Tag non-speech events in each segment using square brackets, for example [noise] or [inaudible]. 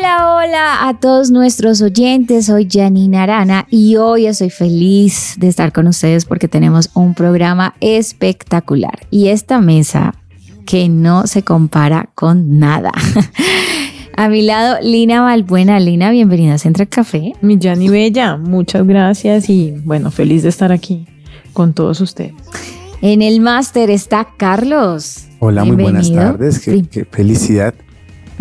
Hola, hola a todos nuestros oyentes. Soy Janina Arana y hoy estoy feliz de estar con ustedes porque tenemos un programa espectacular y esta mesa que no se compara con nada. [laughs] A mi lado, Lina Valbuena. Lina, bienvenida a Central Café. Mi Jani Bella, muchas gracias y bueno, feliz de estar aquí con todos ustedes. En el máster está Carlos. Hola, muy buenas tardes. Qué felicidad.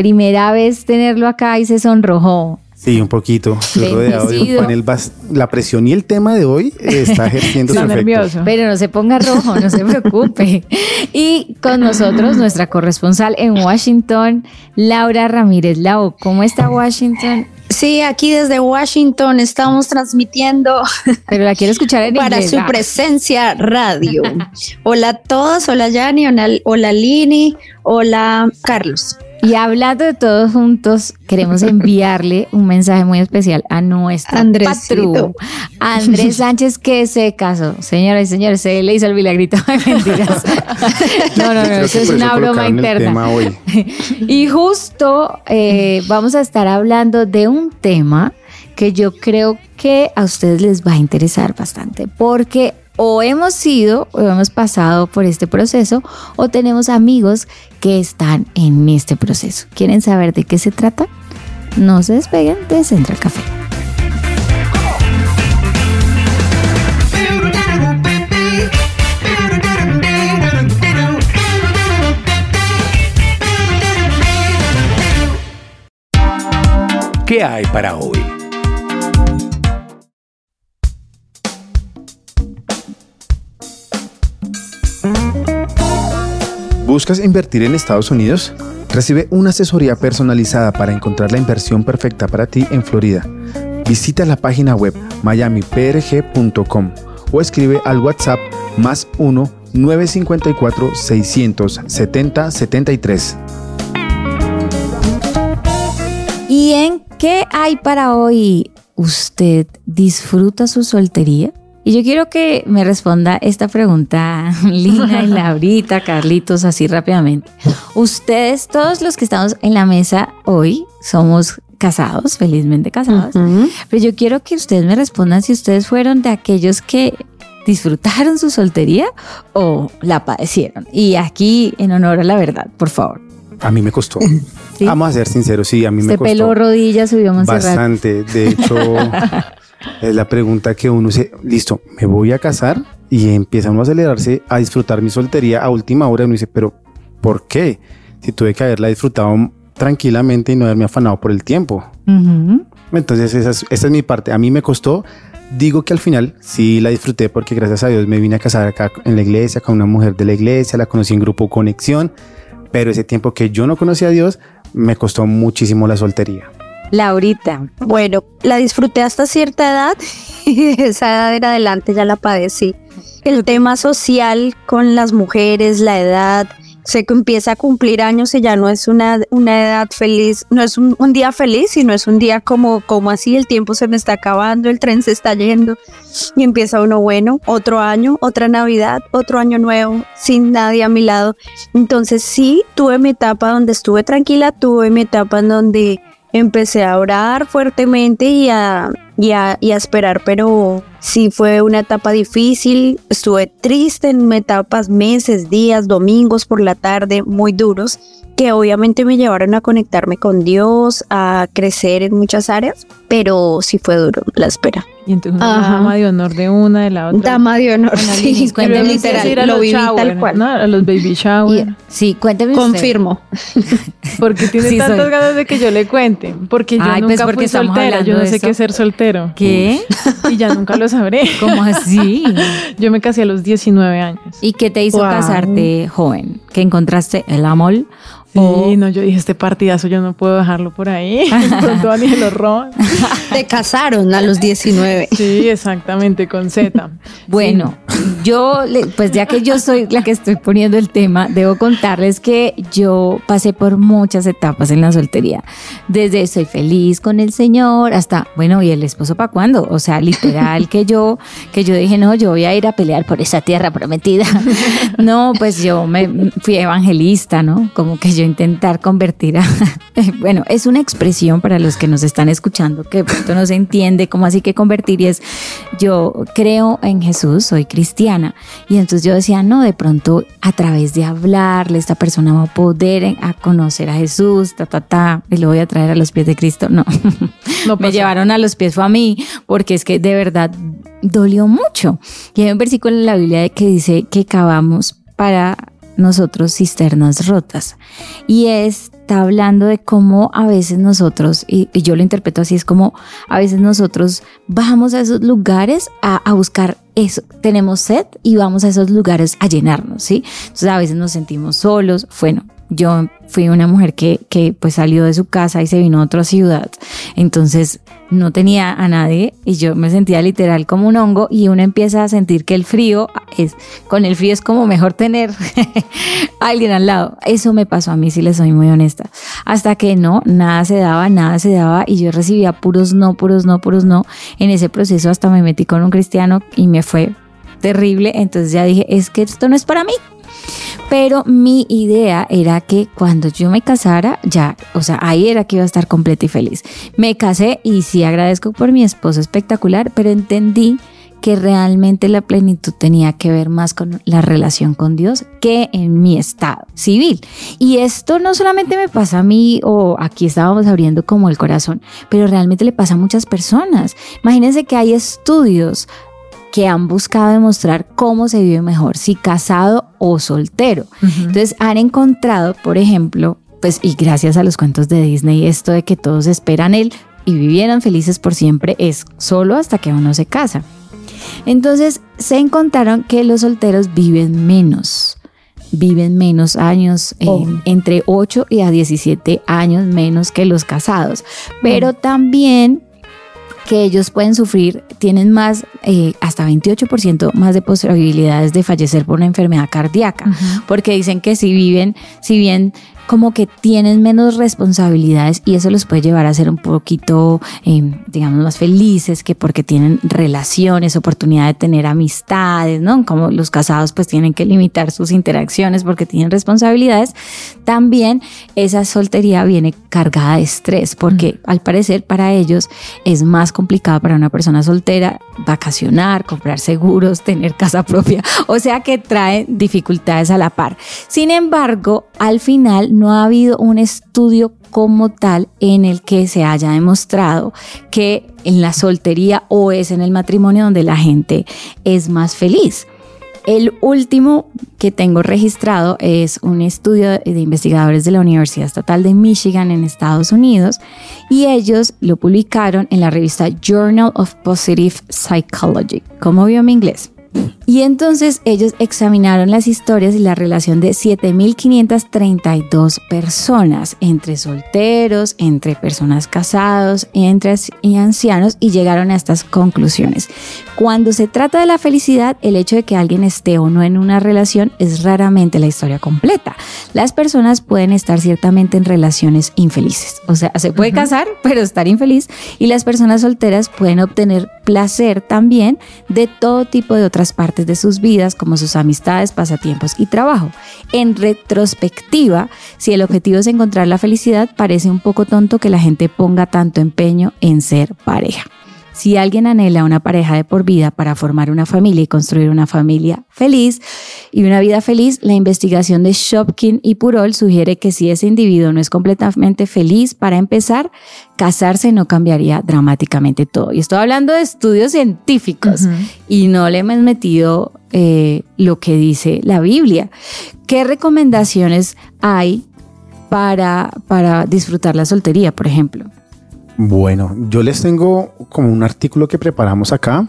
Primera vez tenerlo acá y se sonrojó. Sí, un poquito. Estoy rodeado de un panel. bas- La presión y el tema de hoy está ejerciendo [laughs] su efecto. Pero no se ponga rojo, no se preocupe. Y con nosotros nuestra corresponsal en Washington, Laura Ramírez Lau. ¿Cómo está Washington? Sí, aquí desde Washington estamos transmitiendo Pero la quiero escuchar en para inglés. su Ah, presencia radio. [laughs] Hola a todos, hola Yani, hola Lini, hola Carlos. Y hablando de todos juntos, queremos enviarle un mensaje muy especial a nuestro Andresito. patrón, Andrés Sánchez, que se casó. Señoras y señores, se le hizo el milagrito. Ay, Mentiras. [laughs] No, no, no, eso es una broma interna. [laughs] Y justo eh, vamos a estar hablando de un tema que yo creo que a ustedes les va a interesar bastante, porque o hemos sido o hemos pasado por este proceso o tenemos amigos que están en este proceso. ¿Quieren saber de qué se trata? No se despeguen de Central Café. ¿Qué hay para hoy? ¿Buscas invertir en Estados Unidos? Recibe una asesoría personalizada para encontrar la inversión perfecta para ti en Florida. Visita la página web miamiprg.com o escribe al WhatsApp más 1 954 670 73. ¿Y en qué hay para hoy? ¿Usted disfruta su soltería? Y yo quiero que me responda esta pregunta, [laughs] Lina y Laurita, Carlitos, así rápidamente. Ustedes, todos los que estamos en la mesa hoy, somos casados, felizmente casados, pero yo quiero que ustedes me respondan si ustedes fueron de aquellos que disfrutaron su soltería o la padecieron. Y aquí, en honor a la verdad, por favor. A mí me costó. [laughs] ¿Sí? Vamos a ser sinceros, sí, a mí me Este costó. pelo rodillas subió Montserrat. Bastante. De hecho, [laughs] es la pregunta que uno dice, listo, me voy a casar y empieza uno a acelerarse a disfrutar mi soltería a última hora. Uno dice, pero ¿por qué? Si tuve que haberla disfrutado tranquilamente y no haberme afanado por el tiempo. Entonces, esa es, esa es mi parte. A mí me costó. Digo que al final sí la disfruté porque gracias a Dios me vine a casar acá en la iglesia con una mujer de la iglesia, la conocí en grupo Conexión, pero ese tiempo que yo no conocía a Dios me costó muchísimo la soltería. Laurita, Bueno, la disfruté hasta cierta edad [laughs] y esa edad en adelante ya la padecí. El tema social con las mujeres, la edad, que empieza a cumplir años y ya no es una, una edad feliz, no es un, un día feliz, sino es un día como, como así, el tiempo se me está acabando, el tren se está yendo y empieza uno, bueno, otro año, otra Navidad, otro año nuevo, sin nadie a mi lado. Entonces sí, tuve mi etapa donde estuve tranquila, tuve mi etapa en donde empecé a orar fuertemente y a, y a, y a esperar, pero sí fue una etapa difícil, estuve triste en etapas, meses, días, domingos por la tarde, muy duros, que obviamente me llevaron a conectarme con Dios, a crecer en muchas áreas, pero sí fue duro la espera. Y entonces Ajá. dama de honor de una, de la otra. Dama de honor, Ana sí, cuéntame literal, lo viví shower, tal cual. ¿no? A los baby shower. Y- sí, cuénteme. Confirmo. [laughs] Porque tiene Sí, tantas soy. ganas de que yo le cuente. Porque yo Ay, pues, nunca porque fui soltera. Yo no sé eso. qué es ser soltero. ¿Qué? Y ya nunca lo sabré. ¿Cómo así? [laughs] Yo me casé a los 19 años. ¿Y qué te hizo Wow. casarte joven? ¿Que encontraste el amor Sí, no, yo dije, este partidazo yo no puedo dejarlo por ahí. [laughs] [laughs] Pronto Daniel lo roban. Te casaron a los 19. Sí, exactamente, con Z. [laughs] Bueno, yo, pues ya que yo soy la que estoy poniendo el tema, debo contarles que yo pasé por muchas etapas en la soltería. Desde soy feliz con el Señor hasta, bueno, ¿y el esposo para cuándo? O sea, literal que yo, que yo dije, no, yo voy a ir a pelear por esa tierra prometida. No, pues yo me fui evangelista, ¿no? Como que yo intentar convertir a... [laughs] Bueno, es una expresión para los que nos están escuchando que de pronto no se entiende cómo así que convertir y es yo creo en Jesús, soy cristiana y entonces yo decía, no, de pronto a través de hablarle esta persona va a poder eh, a conocer a Jesús, ta, ta, ta, y lo voy a traer a los pies de Cristo. No, [laughs] No me llevaron a los pies fue a mí, porque es que de verdad dolió mucho. Y hay un versículo en la Biblia que dice que cavamos para nosotros cisternas rotas. Y está hablando de cómo a veces nosotros, y, yo lo interpreto así, es como a veces nosotros vamos a esos lugares a, a buscar eso. Tenemos sed y vamos a esos lugares a llenarnos, ¿sí? Entonces a veces nos sentimos solos. Bueno, yo fui una mujer que, que pues salió de su casa y se vino a otra ciudad. Entonces no tenía a nadie y yo me sentía literal como un hongo y uno empieza a sentir que el frío es, con el frío es como mejor tener [laughs] a alguien al lado. Eso me pasó a mí, si les soy muy honesta. Hasta que no, nada se daba, nada se daba y yo recibía puros no, puros no, puros no. En ese proceso hasta me metí con un cristiano y me fue terrible. Entonces ya dije, es que esto no es para mí. Pero mi idea era que cuando yo me casara, ya, o sea, ahí era que iba a estar completa y feliz. Me casé y sí agradezco por mi esposo espectacular, pero entendí que realmente la plenitud tenía que ver más con la relación con Dios que en mi estado civil. Y esto no solamente me pasa a mí o aquí estábamos abriendo como el corazón, pero realmente le pasa a muchas personas. Imagínense que hay estudios que han buscado demostrar cómo se vive mejor, si casado o soltero. Entonces han encontrado, por ejemplo, pues y gracias a los cuentos de Disney, esto de que todos esperan él y vivieran felices por siempre es solo hasta que uno se casa. Entonces se encontraron que los solteros viven menos, viven menos años, eh, Oh. entre 8 y a 17 años menos que los casados, pero también que ellos pueden sufrir, tienen más, eh, hasta 28% más de posibilidades de fallecer por una enfermedad cardíaca, porque dicen que si viven, si bien como que tienen menos responsabilidades y eso los puede llevar a ser un poquito, eh, digamos, más felices que porque tienen relaciones, oportunidad de tener amistades, ¿no? Como los casados pues tienen que limitar sus interacciones porque tienen responsabilidades, también esa soltería viene cargada de estrés porque al parecer para ellos es más complicado para una persona soltera vacacionar, comprar seguros, tener casa propia, o sea que trae dificultades a la par. Sin embargo, al final no ha habido un estudio como tal en el que se haya demostrado que en la soltería o es en el matrimonio donde la gente es más feliz. El último que tengo registrado es un estudio de investigadores de la Universidad Estatal de Michigan en Estados Unidos y ellos lo publicaron en la revista Journal of Positive Psychology. ¿Cómo vio mi inglés? Y entonces ellos examinaron las historias y la relación de 7.532 personas, entre solteros, entre personas casados, entre ancianos, y llegaron a estas conclusiones. Cuando se trata de la felicidad, el hecho de que alguien esté o no en una relación es raramente la historia completa. Las personas pueden estar ciertamente en relaciones infelices, o sea, se puede casar, [laughs] pero estar infeliz, y las personas solteras pueden obtener placer también de todo tipo de otras partes de sus vidas, como sus amistades, pasatiempos y trabajo. En retrospectiva, si el objetivo es encontrar la felicidad, parece un poco tonto que la gente ponga tanto empeño en ser pareja. Si alguien anhela una pareja de por vida para formar una familia y construir una familia feliz y una vida feliz, la investigación de Shopkin y Purol sugiere que si ese individuo no es completamente feliz para empezar, casarse no cambiaría dramáticamente todo. Y estoy hablando de estudios científicos y no le hemos metido eh, lo que dice la Biblia. ¿Qué recomendaciones hay para, para disfrutar la soltería, por ejemplo? Bueno, yo les tengo como un artículo que preparamos acá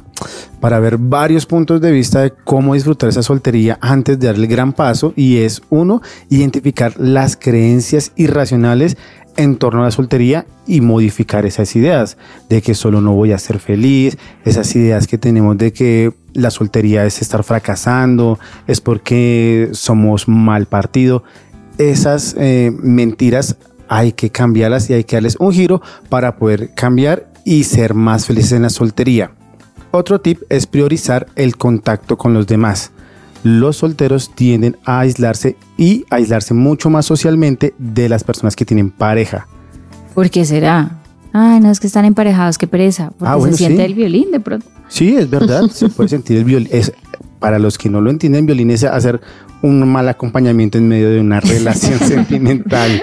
para ver varios puntos de vista de cómo disfrutar esa soltería antes de darle el gran paso y es uno, identificar las creencias irracionales en torno a la soltería y modificar esas ideas de que solo no voy a ser feliz, esas ideas que tenemos de que la soltería es estar fracasando, es porque somos mal partido. Esas eh, mentiras hay que cambiarlas y hay que darles un giro para poder cambiar y ser más felices en la soltería. Otro tip es priorizar el contacto con los demás. Los solteros tienden a aislarse y aislarse mucho más socialmente de las personas que tienen pareja. ¿Por qué será? Ah, no, es que están emparejados, qué pereza. Porque Ah, bueno, se siente sí. el violín de pronto. Sí, es verdad, se puede [laughs] sentir el violín. Es, para los que no lo entienden, violín es hacer un mal acompañamiento en medio de una relación [laughs] sentimental.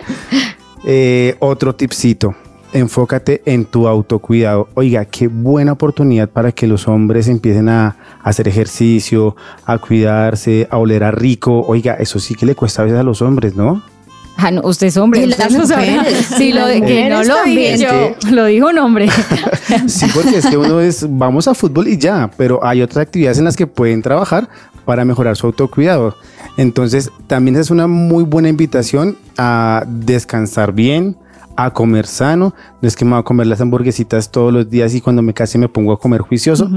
Eh, otro tipcito, enfócate en tu autocuidado. Oiga, qué buena oportunidad para que los hombres empiecen a, a hacer ejercicio, a cuidarse, a oler a rico. Oiga, eso sí que le cuesta a veces a los hombres, ¿no? Ah, no, usted es hombre. Usted Sí, lo de las que no lo dije yo, lo dijo un hombre. Sí, porque es que uno es, vamos a fútbol y ya, pero hay otras actividades en las que pueden trabajar para mejorar su autocuidado. Entonces, también es una muy buena invitación a descansar bien, a comer sano. No es que me voy a comer las hamburguesitas todos los días y cuando me case me pongo a comer juicioso.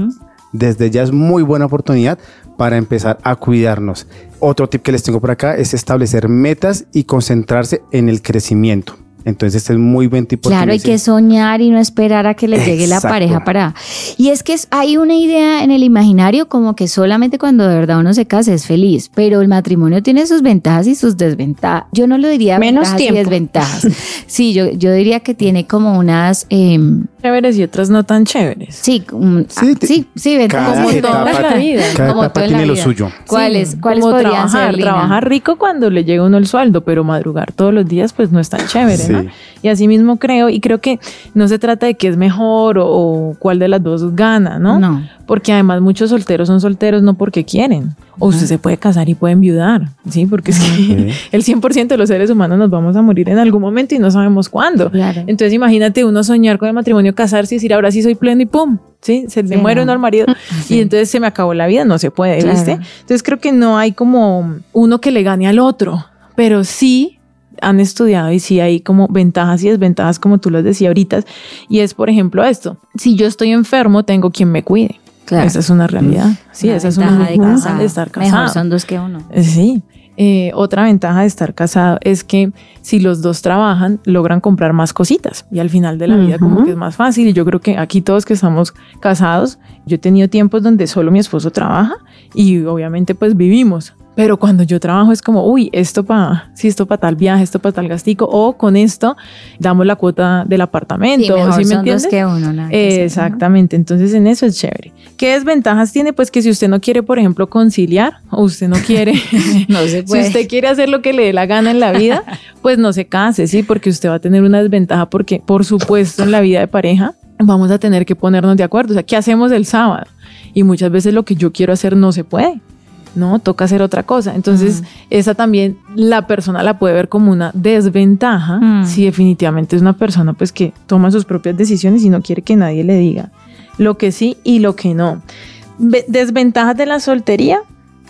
Desde ya es muy buena oportunidad para empezar a cuidarnos. Otro tip que les tengo por acá es establecer metas y concentrarse en el crecimiento. Entonces, este es muy buen tip. porque Claro, hay que soñar y no esperar a que le llegue la pareja para... Y es que hay una idea en el imaginario como que solamente cuando de verdad uno se casa es feliz, pero el matrimonio tiene sus ventajas y sus desventajas. Yo no lo diría Menos ventajas tiempo. y desventajas. Sí, yo, yo diría que tiene como unas... em, Chéveres y otras no tan chéveres. sí, um, Sí, ah, te- sí, sí, ventajas Cada como toda desventajas. la vida. cada Como etapa todo en la tiene lo suyo. ¿Cuáles, Sí, ¿cuáles como podrían trabajar, ser, trabajar rico cuando le llega uno el sueldo, pero madrugar todos los días pues no es tan chévere, Sí. ¿no? Y así mismo creo, y creo que no se trata de qué es mejor o, o cuál de las dos gana, ¿no? No. Porque además muchos solteros son solteros no porque quieren. O usted se puede casar y puede enviudar, ¿sí? Porque es que [laughs] el 100% de los seres humanos nos vamos a morir en algún momento y no sabemos cuándo. Claro. Entonces imagínate uno soñar con el matrimonio, casarse y decir, ahora sí soy pleno y pum, ¿sí? Se le Sí, muere no. uno al marido y entonces se me acabó la vida, no se puede, Claro. ¿viste? Entonces creo que no hay como uno que le gane al otro, pero sí han estudiado y sí hay como ventajas y desventajas como tú las decías ahorita y es por ejemplo esto, si yo estoy enfermo tengo quien me cuide. Claro. Esa es una realidad. Sí, Una esa es una ventaja de casado. de estar Mejor casado. son dos que uno. Eh, Sí. Eh, otra ventaja de estar casado es que si los dos trabajan, logran comprar más cositas y al final de la vida como que es más fácil. Y yo creo que aquí todos que estamos casados, yo he tenido tiempos donde solo mi esposo trabaja y obviamente pues vivimos. Pero cuando yo trabajo es como, uy, esto para, sí, esto para tal viaje, esto para tal gastico, o con esto damos la cuota del apartamento, Sí, mejor ¿sí me son entiendes? dos que uno. nada que ¿no? Exactamente, entonces en eso es chévere. ¿Qué desventajas tiene? Pues que si usted no quiere, por ejemplo, conciliar o usted no quiere, [laughs] No se [laughs] si puede. usted quiere hacer lo que le dé la gana en la vida, [laughs] pues no se case, ¿sí? Porque usted va a tener una desventaja porque, por supuesto, en la vida de pareja vamos a tener que ponernos de acuerdo. O sea, ¿qué hacemos el sábado? Y muchas veces lo que yo quiero hacer no se puede. No, toca hacer otra cosa. Entonces, esa también la persona la puede ver como una desventaja Mm. si definitivamente es una persona pues que toma sus propias decisiones y no quiere que nadie le diga lo que sí y lo que no. Ve- Desventajas de la soltería,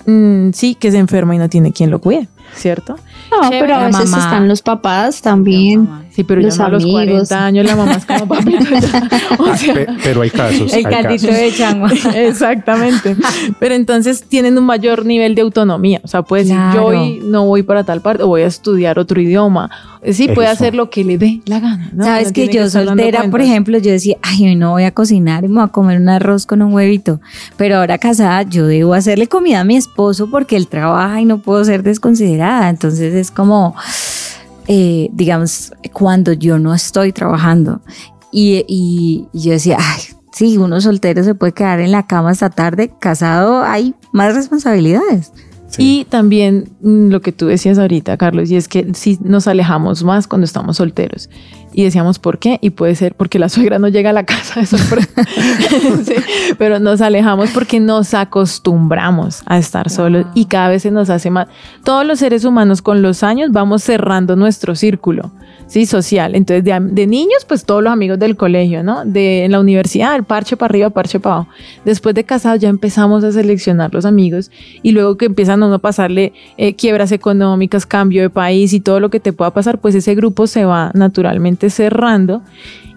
Mm, sí, que se enferma y no tiene quien lo cuide, ¿cierto? No, Chévere, pero a veces mamá. están los papás también. Sí, pero Los ya no a los amigos. 40 años la mamá es como papito. ya. [laughs] O Ah, sea, pe- pero hay casos. El caldito de changua. [laughs] Exactamente. Pero entonces tienen un mayor nivel de autonomía. O sea, puede decir, yo hoy no voy para tal parte o voy a estudiar otro idioma. Sí, puede Eso. hacer lo que le dé la gana. ¿no? Sabes No que yo soltera, por ejemplo, yo decía, ay, hoy no voy a cocinar me voy a comer un arroz con un huevito. Pero ahora casada, yo debo hacerle comida a mi esposo porque él trabaja y no puedo ser desconsiderada. Entonces es como, eh, digamos, cuando yo no estoy trabajando. Y, y- yo decía, ay, sí, uno soltero se puede quedar en la cama hasta tarde, casado hay más responsabilidades. Sí. Y también mm, lo que tú decías ahorita, Carlos, y es que sí nos alejamos más cuando estamos solteros. Y decíamos, ¿por qué? Y puede ser porque la [laughs] suegra no llega a la casa de sorpresa. [laughs] Sí, pero nos alejamos porque nos acostumbramos a estar solos y cada vez se nos hace más. Todos los seres humanos con los años vamos cerrando nuestro círculo. Sí, social. Entonces, de, de niños, pues todos los amigos del colegio, ¿no? De en la universidad, el parche para arriba, parche para abajo. Después de casados ya empezamos a seleccionar los amigos y luego que empiezan a uno pasarle eh, quiebras económicas, cambio de país y todo lo que te pueda pasar, pues ese grupo se va naturalmente cerrando.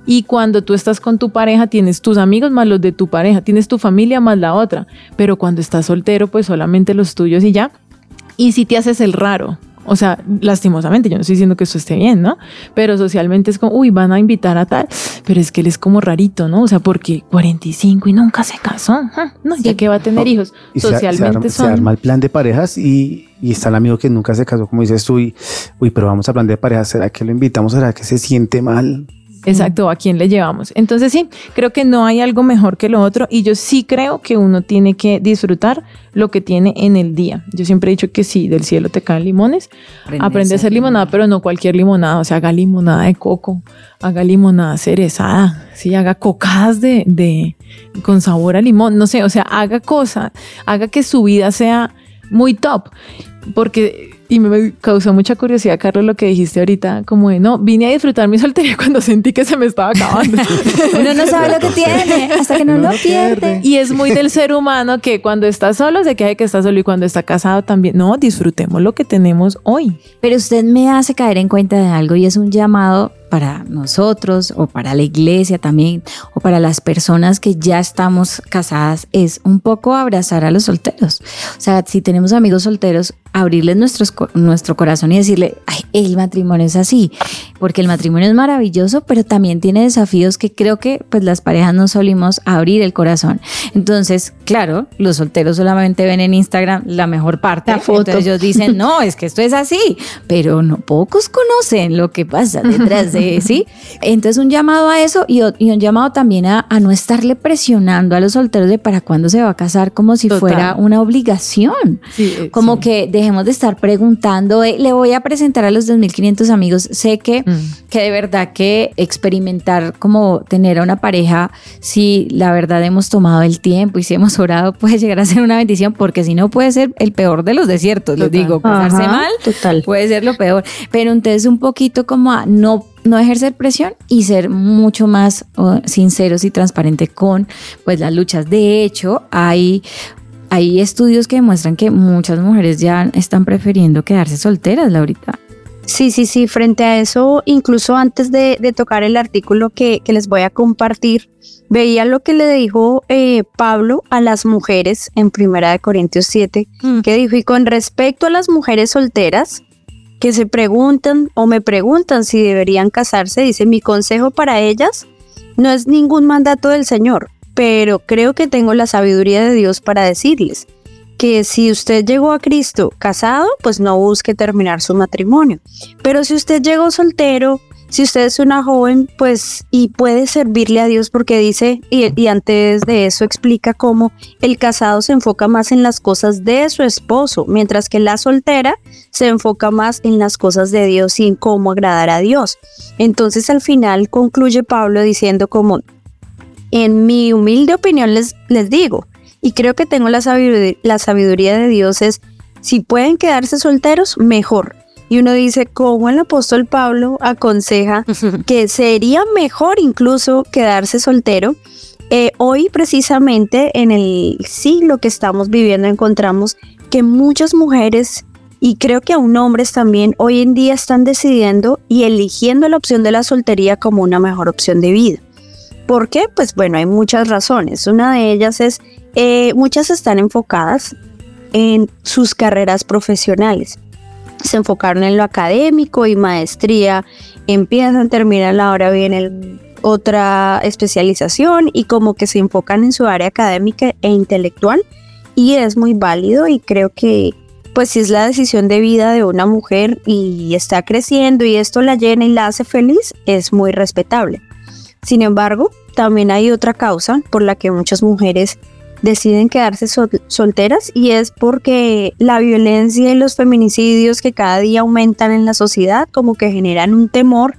Y cuando tú estás con tu pareja, tienes tus amigos más los de tu pareja, tienes tu familia más la otra. Pero cuando estás soltero, pues solamente los tuyos y ya. Y si te haces el raro, o sea, lastimosamente, yo no estoy diciendo que eso esté bien, ¿no? Pero socialmente es como, uy, van a invitar a tal, pero es que él es como rarito, ¿no? O sea, porque 45 y nunca se casó, no, ya que va a tener hijos. Y se- socialmente se, arma, se son... arma el plan de parejas y, y está el amigo que nunca se casó, como dices tú, y, uy, pero vamos a plan de parejas, ¿será que lo invitamos? ¿Será que se siente mal? Exacto, ¿a quién le llevamos? Entonces sí, creo que no hay algo mejor que lo otro y yo sí creo que uno tiene que disfrutar lo que tiene en el día. Yo siempre he dicho que sí, del cielo te caen limones, aprende a hacer limonada, pero no cualquier limonada, o sea, haga limonada de coco, haga limonada cerezada, sí, haga cocadas de, de con sabor a limón, no sé, o sea, haga cosas, haga que su vida sea muy top, porque y me causó mucha curiosidad, Carlos, lo que dijiste ahorita, como de, no, vine a disfrutar mi [laughs] soltería cuando sentí que se me estaba acabando. [laughs] Uno no sabe lo que tiene hasta que no lo pierde. Y es muy del ser humano que cuando está solo se queja de que está solo y cuando está casado también. No, disfrutemos lo que tenemos hoy. Pero usted me hace caer en cuenta de algo y es un llamado para nosotros o para la iglesia también o para las personas que ya estamos casadas es un poco abrazar a los solteros. O sea, si tenemos amigos solteros, abrirles nuestros, nuestro corazón y decirle, el matrimonio es así, porque el matrimonio es maravilloso, pero también tiene desafíos que creo que pues las parejas no solimos abrir el corazón. Entonces, claro, los solteros solamente ven en Instagram la mejor parte. La foto. Entonces ellos dicen, no, es que esto es así, pero no pocos conocen lo que pasa detrás de, [laughs] ¿sí? Entonces un llamado a eso y, un llamado también a, a no estarle presionando a los solteros de para cuándo se va a casar como si Total. fuera una obligación. Sí, Como que dejemos de estar preguntando, eh, le voy a presentar a los 2.500 amigos. Sé que, Mm. que de verdad que experimentar como tener a una pareja, si la verdad hemos tomado el tiempo y si hemos orado, [laughs] puede llegar a ser una bendición, porque si no puede ser el peor de los desiertos, les digo, casarse Ajá, mal Total. puede ser lo peor. Pero entonces un poquito como a no, no ejercer presión y ser mucho más oh, sinceros y transparentes con pues las luchas. De hecho, hay hay estudios que demuestran que muchas mujeres ya están prefiriendo quedarse solteras, Laurita. Sí, sí, sí, frente a eso, incluso antes de, de tocar el artículo que, que les voy a compartir, veía lo que le dijo eh, Pablo a las mujeres en Primera de Corintios 7, que dijo, y con respecto a las mujeres solteras, que se preguntan o me preguntan si deberían casarse, dice, mi consejo para ellas no es ningún mandato del Señor, pero creo que tengo la sabiduría de Dios para decirles que si usted llegó a Cristo casado, pues no busque terminar su matrimonio. Pero si usted llegó soltero, si usted es una joven, pues y puede servirle a Dios porque dice, y, antes de eso explica cómo el casado se enfoca más en las cosas de su esposo, mientras que la soltera se enfoca más en las cosas de Dios y en cómo agradar a Dios. Entonces al final concluye Pablo diciendo como, en mi humilde opinión les, les digo, y creo que tengo la sabiduría, la sabiduría de Dios es, si pueden quedarse solteros, mejor. Y uno dice, como el apóstol Pablo aconseja [laughs] que sería mejor incluso quedarse soltero. Eh, hoy precisamente en el siglo que estamos viviendo encontramos que muchas mujeres y creo que aún hombres también hoy en día están decidiendo y eligiendo la opción de la soltería como una mejor opción de vida. ¿Por qué? Pues bueno, hay muchas razones. Una de ellas es, eh, muchas están enfocadas en sus carreras profesionales. Se enfocaron en lo académico y maestría, empiezan, terminan, ahora viene otra especialización y como que se enfocan en su área académica e intelectual y es muy válido y creo que pues si es la decisión de vida de una mujer y está creciendo y esto la llena y la hace feliz, es muy respetable. Sin embargo, también hay otra causa por la que muchas mujeres deciden quedarse sol solteras y es porque la violencia y los feminicidios que cada día aumentan en la sociedad como que generan un temor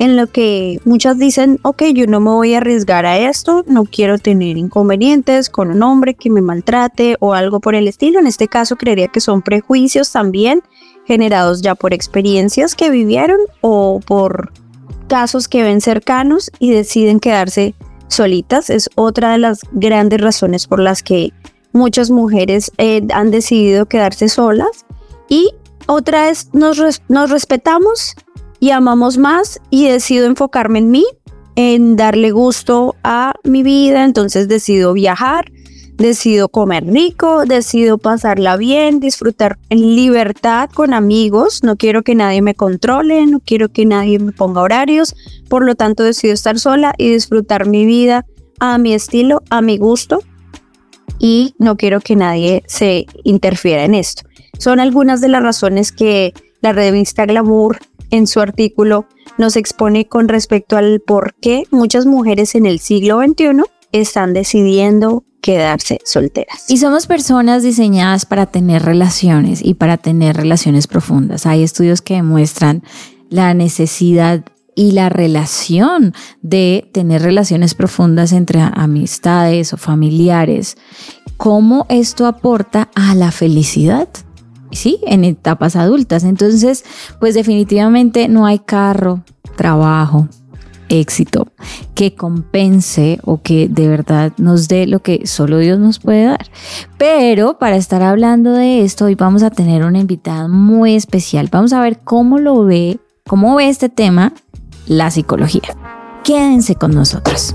en lo que muchas dicen, ok, yo no me voy a arriesgar a esto, no quiero tener inconvenientes con un hombre que me maltrate o algo por el estilo. En este caso creería que son prejuicios también generados ya por experiencias que vivieron o por casos que ven cercanos y deciden quedarse solitas. Es otra de las grandes razones por las que muchas mujeres eh, han decidido quedarse solas. Y otra es, nos, nos respetamos y amamos más y decido enfocarme en mí, en darle gusto a mi vida, entonces decido viajar, decido comer rico, decido pasarla bien, disfrutar en libertad con amigos, no quiero que nadie me controle, no quiero que nadie me ponga horarios, por lo tanto decido estar sola y disfrutar mi vida a mi estilo, a mi gusto. Y no quiero que nadie se interfiera en esto. Son algunas de las razones que la revista Glamour en su artículo nos expone con respecto al por qué muchas mujeres en el siglo XXI están decidiendo quedarse solteras. Y somos personas diseñadas para tener relaciones y para tener relaciones profundas. Hay estudios que demuestran la necesidad y la relación de tener relaciones profundas entre amistades o familiares. ¿Cómo esto aporta a la felicidad? Sí, en etapas adultas. Entonces, pues definitivamente no hay carro, trabajo, éxito que compense o que de verdad nos dé lo que solo Dios nos puede dar. Pero para estar hablando de esto, hoy vamos a tener una invitada muy especial. Vamos a ver cómo lo ve, cómo ve este tema la psicología. Quédense con nosotros.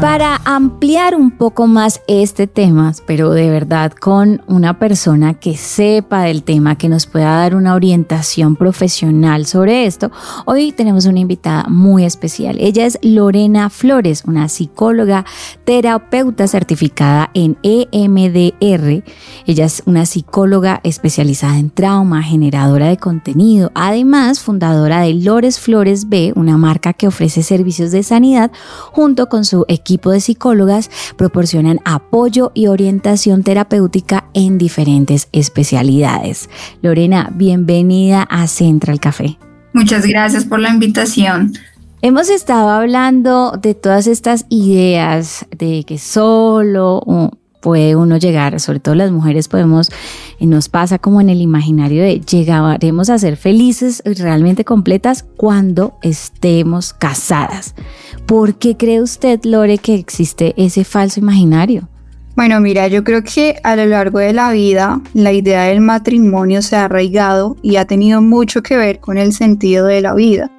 para ampliar un poco más este tema, pero de verdad con una persona que sepa del tema, que nos pueda dar una orientación profesional sobre esto, hoy tenemos una invitada muy especial. Ella es Lorena Flores, una psicóloga terapeuta certificada en EMDR. Ella es una psicóloga especializada en trauma, generadora de contenido, además fundadora de Lores Flores B, una marca que ofrece servicios de sanidad junto con su equipo equipo de psicólogas proporcionan apoyo y orientación terapéutica en diferentes especialidades. Lorena, bienvenida a Central Café. Muchas gracias por la invitación. Hemos estado hablando de todas estas ideas de que solo puede uno llegar, sobre todo las mujeres podemos, nos pasa como en el imaginario de llegaremos a ser felices y realmente completas cuando estemos casadas. ¿Por qué cree usted, Lore, que existe ese falso imaginario? Bueno, mira, yo creo que a lo largo de la vida la idea del matrimonio se ha arraigado y ha tenido mucho que ver con el sentido de la vida.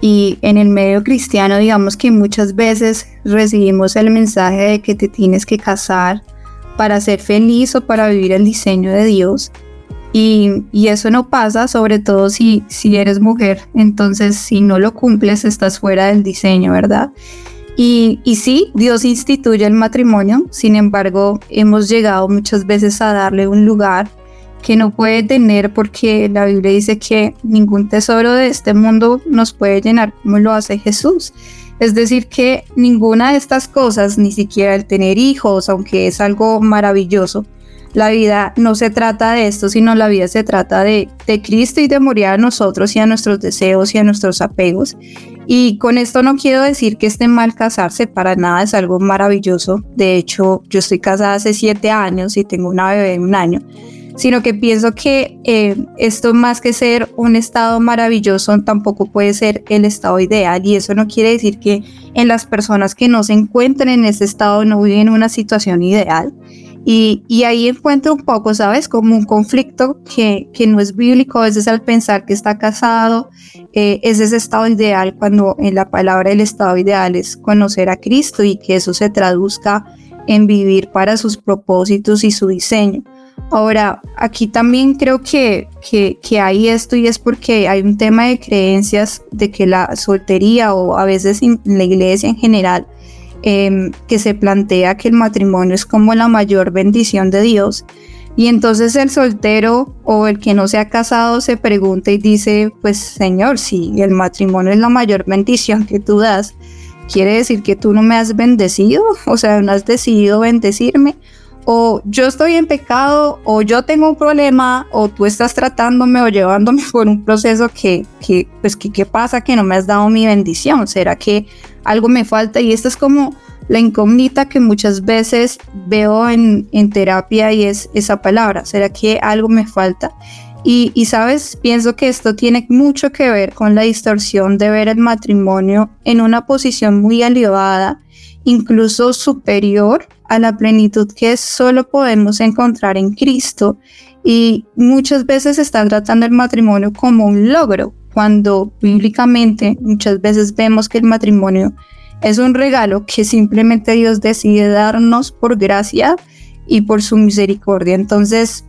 Y en el medio cristiano, digamos que muchas veces recibimos el mensaje de que te tienes que casar para ser feliz o para vivir el diseño de Dios. Y, eso no pasa, sobre todo si, eres mujer. Entonces, si no lo cumples, estás fuera del diseño, ¿verdad? Y, y sí, Dios instituye el matrimonio. Sin embargo, hemos llegado muchas veces a darle un lugar que no puede tener porque la Biblia dice que ningún tesoro de este mundo nos puede llenar como lo hace Jesús. Es decir, que ninguna de estas cosas, ni siquiera el tener hijos, aunque es algo maravilloso, la vida no se trata de esto, sino la vida se trata de, de Cristo y de morir a nosotros y a nuestros deseos y a nuestros apegos. Y con esto no quiero decir que esté mal casarse, para nada es algo maravilloso. De hecho, yo estoy casada hace siete años y tengo una bebé de un año sino que pienso que eh, esto más que ser un estado maravilloso tampoco puede ser el estado ideal y eso no quiere decir que en las personas que no se encuentren en ese estado no viven una situación ideal. Y, ahí encuentro un poco, ¿sabes? Como un conflicto que, que, no es bíblico, a veces al pensar que está casado, eh, es ese estado ideal cuando en la palabra el estado ideal es conocer a Cristo y que eso se traduzca en vivir para sus propósitos y su diseño. Ahora, aquí también creo que, que, hay esto y es porque hay un tema de creencias de que la soltería o a veces la iglesia en general em, que se plantea que el matrimonio es como la mayor bendición de Dios. Y entonces el soltero o el que no se ha casado se pregunta y dice, pues Señor, si el matrimonio es la mayor bendición que tú das, quiere decir que tú no me has bendecido, o sea, no has decidido bendecirme, o yo estoy en pecado, o yo tengo un problema, o tú estás tratándome o llevándome [laughs] por un proceso que, pues, ¿qué pasa que no me has dado mi bendición? ¿Será que algo me falta? Y esto es como la incógnita que muchas veces veo en, terapia y es esa palabra, ¿será que algo me falta? Y, y, sabes, pienso que esto tiene mucho que ver con la distorsión de ver el matrimonio en una posición muy elevada, incluso superior a la plenitud que solo podemos encontrar en Cristo. Y muchas veces están tratando el matrimonio como un logro, cuando bíblicamente muchas veces vemos que el matrimonio es un regalo que simplemente Dios decide darnos por gracia y por su misericordia. Entonces,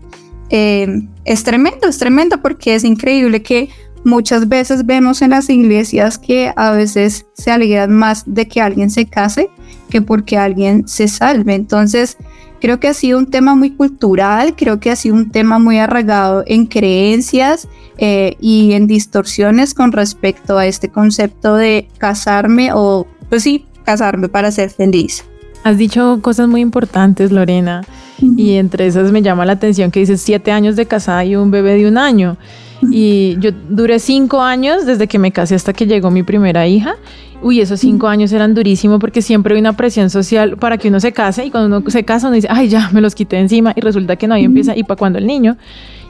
eh, es tremendo, es tremendo porque es increíble que muchas veces vemos en las iglesias que a veces se alegran más de que alguien se case que porque alguien se salve. Entonces, creo que ha sido un tema muy cultural, creo que ha sido un tema muy arraigado en creencias eh, y en distorsiones con respecto a este concepto de casarme o pues sí, casarme para ser feliz. Has dicho cosas muy importantes, Lorena, y entre esas me llama la atención que dices siete años de casada y un bebé de un año. Y yo duré cinco años desde que me casé hasta que llegó mi primera hija. Uy, esos cinco años eran durísimos porque siempre hay una presión social para que uno se case y cuando uno se casa uno dice, ay, ya, me los quité encima y resulta que no, ahí empieza, y para cuando el niño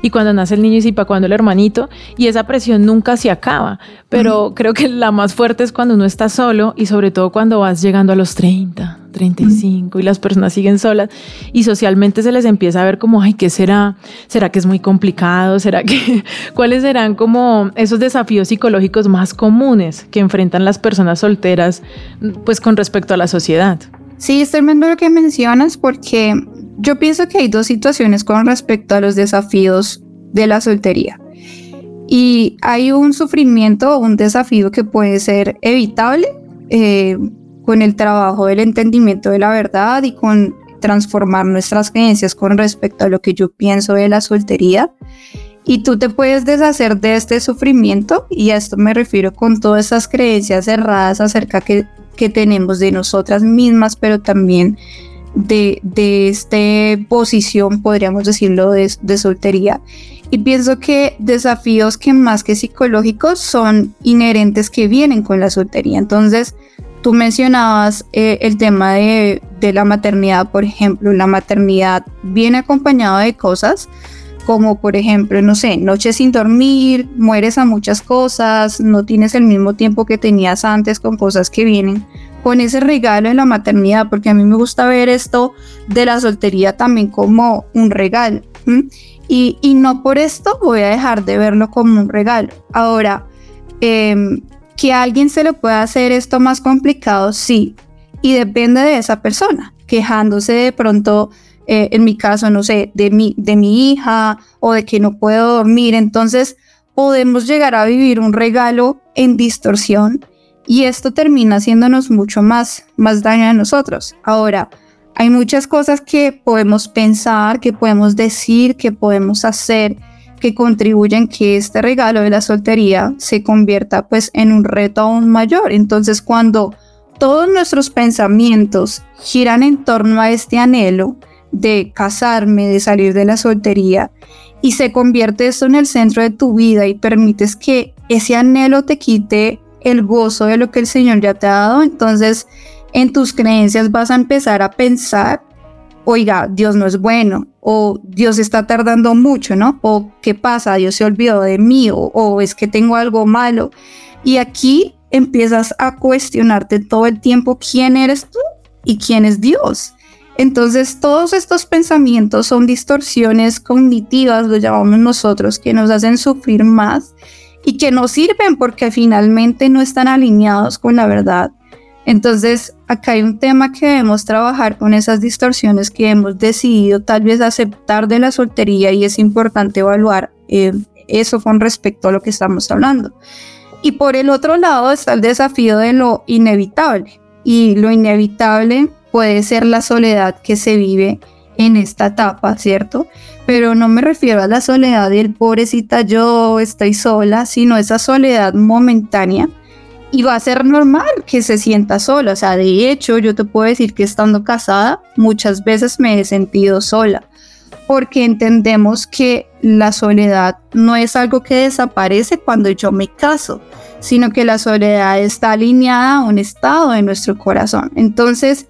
y cuando nace el niño y para cuando el hermanito y esa presión nunca se acaba, pero creo que la más fuerte es cuando uno está solo y sobre todo cuando vas llegando a los 30, 35 y las personas siguen solas y socialmente se les empieza a ver como, ay, ¿qué será? ¿Será que es muy complicado? ¿Será que [laughs] cuáles serán como esos desafíos psicológicos más comunes que enfrentan las personas solteras pues con respecto a la sociedad? Sí, es tremendo lo que mencionas porque yo pienso que hay dos situaciones con respecto a los desafíos de la soltería. Y hay un sufrimiento o un desafío que puede ser evitable eh, con el trabajo del entendimiento de la verdad y con transformar nuestras creencias con respecto a lo que yo pienso de la soltería. Y tú te puedes deshacer de este sufrimiento y a esto me refiero con todas esas creencias erradas acerca que, que tenemos de nosotras mismas, pero también de, de esta posición, podríamos decirlo, de, de soltería. Y pienso que desafíos que más que psicológicos son inherentes que vienen con la soltería. Entonces, tú mencionabas eh, el tema de, de, la maternidad, por ejemplo. La maternidad viene acompañada de cosas como, por ejemplo, no sé, noches sin dormir, mueres a muchas cosas, no tienes el mismo tiempo que tenías antes con cosas que vienen con ese regalo de la maternidad, porque a mí me gusta ver esto de la soltería también como un regalo. Y, no por esto voy a dejar de verlo como un regalo. Ahora, em, que alguien se le pueda hacer esto más complicado, sí, y depende de esa persona, quejándose de pronto, eh, en mi caso, no sé, de mi, de mi hija o de que no puedo dormir. Entonces, podemos llegar a vivir un regalo en distorsión y esto termina haciéndonos mucho más, más daño a nosotros. Ahora, hay muchas cosas que podemos pensar, que podemos decir, que podemos hacer, que contribuyen que este regalo de la soltería se convierta pues en un reto aún mayor. Entonces, cuando todos nuestros pensamientos giran en torno a este anhelo de casarme, de salir de la soltería, y se convierte esto en el centro de tu vida y permites que ese anhelo te quite el gozo de lo que el Señor ya te ha dado, entonces en tus creencias vas a empezar a pensar, oiga, Dios no es bueno, o Dios está tardando mucho, ¿no? O qué pasa, Dios se olvidó de mí, o, o es que tengo algo malo. Y aquí empiezas a cuestionarte todo el tiempo quién eres tú y quién es Dios. Entonces todos estos pensamientos son distorsiones cognitivas, lo llamamos nosotros, que nos hacen sufrir más y que no sirven porque finalmente no están alineados con la verdad. Entonces, acá hay un tema que debemos trabajar con esas distorsiones que hemos decidido tal vez aceptar de la soltería y es importante evaluar eh, eso con respecto a lo que estamos hablando. Y por el otro lado está el desafío de lo inevitable. y lo inevitable puede ser la soledad que se vive en esta etapa, ¿cierto? Pero no me refiero a la soledad del pobrecita yo estoy sola, sino esa soledad momentánea y va a ser normal que se sienta sola. O sea, de hecho, yo te puedo decir que estando casada, muchas veces me he sentido sola, porque entendemos que la soledad no es algo que desaparece cuando yo me caso, sino que la soledad está alineada a un estado de nuestro corazón. Entonces,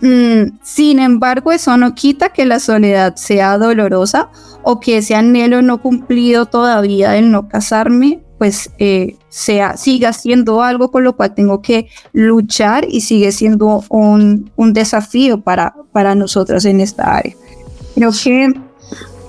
mm, sin embargo, eso no quita que la soledad sea dolorosa o que ese anhelo no cumplido todavía del no casarme pues eh, sea, siga siendo algo con lo cual tengo que luchar y sigue siendo un, un desafío para, para nosotros en esta área. Creo que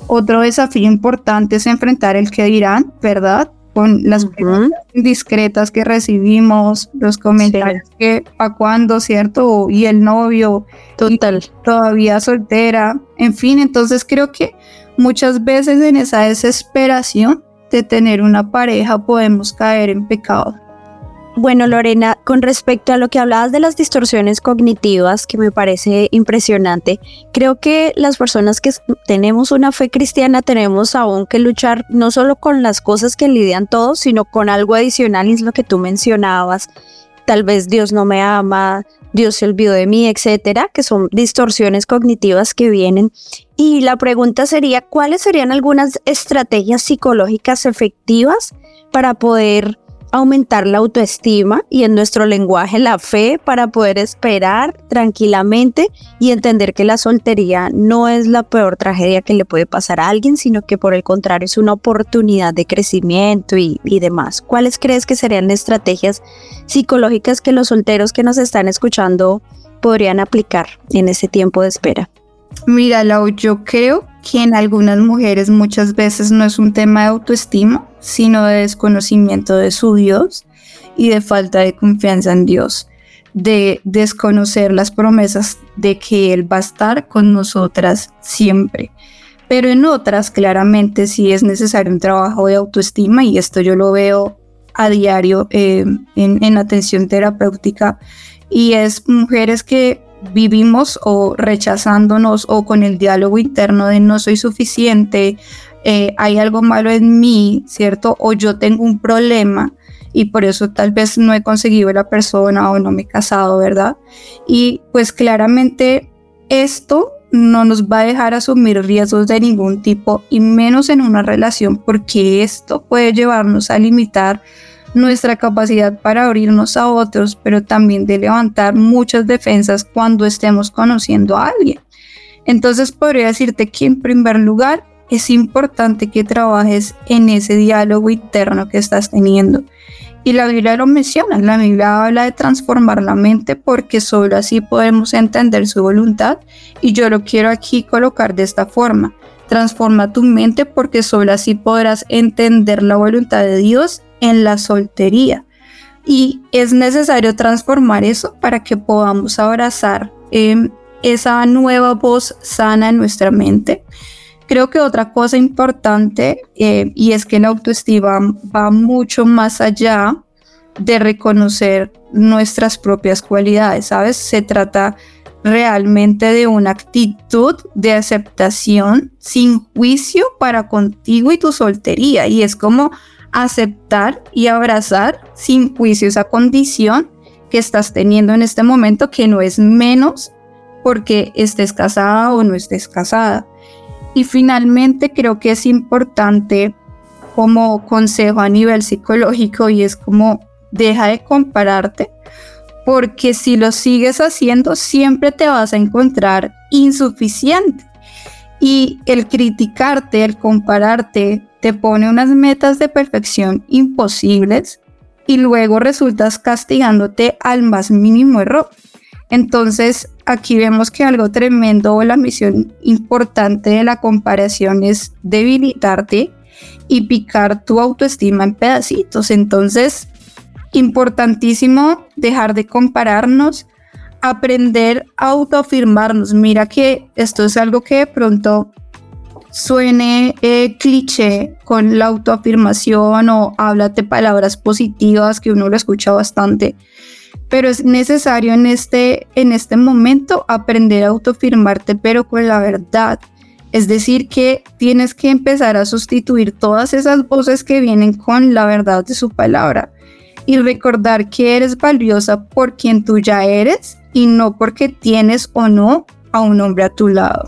otro desafío importante es enfrentar el que dirán, ¿verdad? Con las preguntas discretas que recibimos, los comentarios que a cuándo, ¿cierto? Y el novio Total. todavía soltera, en fin, entonces creo que muchas veces en esa desesperación de tener una pareja podemos caer en pecado. Bueno, Lorena, con respecto a lo que hablabas de las distorsiones cognitivas, que me parece impresionante, creo que las personas que tenemos una fe cristiana tenemos aún que luchar no solo con las cosas que lidian todos, sino con algo adicional, es lo que tú mencionabas. Tal vez Dios no me ama, Dios se olvidó de mí, etcétera, que son distorsiones cognitivas que vienen. Y la pregunta sería, ¿cuáles serían algunas estrategias psicológicas efectivas para poder aumentar la autoestima y en nuestro lenguaje la fe para poder esperar tranquilamente y entender que la soltería no es la peor tragedia que le puede pasar a alguien, sino que por el contrario es una oportunidad de crecimiento y, demás. ¿Cuáles crees que serían estrategias psicológicas que los solteros que nos están escuchando podrían aplicar en ese tiempo de espera? Mira, Lau, yo creo que en algunas mujeres muchas veces no es un tema de autoestima, sino de desconocimiento de su Dios y de falta de confianza en Dios, de desconocer las promesas de que Él va a estar con nosotras siempre. Pero en otras claramente sí es necesario un trabajo de autoestima y esto yo lo veo a diario eh, en, en atención terapéutica y es mujeres que vivimos o rechazándonos o con el diálogo interno de no soy suficiente, eh, hay algo malo en mí, ¿cierto? O yo tengo un problema y por eso tal vez no he conseguido la persona o no me he casado, ¿verdad? Y pues claramente esto no nos va a dejar asumir riesgos de ningún tipo y menos en una relación porque esto puede llevarnos a limitar nuestra capacidad para abrirnos a otros, pero también de levantar muchas defensas cuando estemos conociendo a alguien. Entonces podría decirte que en primer lugar es importante que trabajes en ese diálogo interno que estás teniendo. Y la Biblia lo menciona, la Biblia habla de transformar la mente porque solo así podemos entender su voluntad y yo lo quiero aquí colocar de esta forma. Transforma tu mente porque solo así podrás entender la voluntad de Dios en la soltería. Y es necesario transformar eso para que podamos abrazar em, esa nueva voz sana en nuestra mente. Creo que otra cosa importante, eh, y es que la autoestima va mucho más allá de reconocer nuestras propias cualidades, ¿sabes? Se trata realmente de una actitud de aceptación sin juicio para contigo y tu soltería. Y es como aceptar y abrazar sin juicio esa condición que estás teniendo en este momento, que no es menos porque estés casada o no estés casada. Y finalmente creo que es importante como consejo a nivel psicológico y es como deja de compararte porque si lo sigues haciendo siempre te vas a encontrar insuficiente. Y el criticarte, el compararte, te pone unas metas de perfección imposibles y luego resultas castigándote al más mínimo error. Entonces, aquí vemos que algo tremendo o la misión importante de la comparación es debilitarte y picar tu autoestima en pedacitos. Entonces, importantísimo dejar de compararnos, aprender a autoafirmarnos. Mira que esto es algo que de pronto suene eh, cliché con la autoafirmación o háblate palabras positivas que uno lo escucha bastante. pero es necesario en este, en este momento aprender a autofirmarte, pero con la verdad. Es decir, que tienes que empezar a sustituir todas esas voces que vienen con la verdad de su palabra y recordar que eres valiosa por quien tú ya eres y no porque tienes o no a un hombre a tu lado.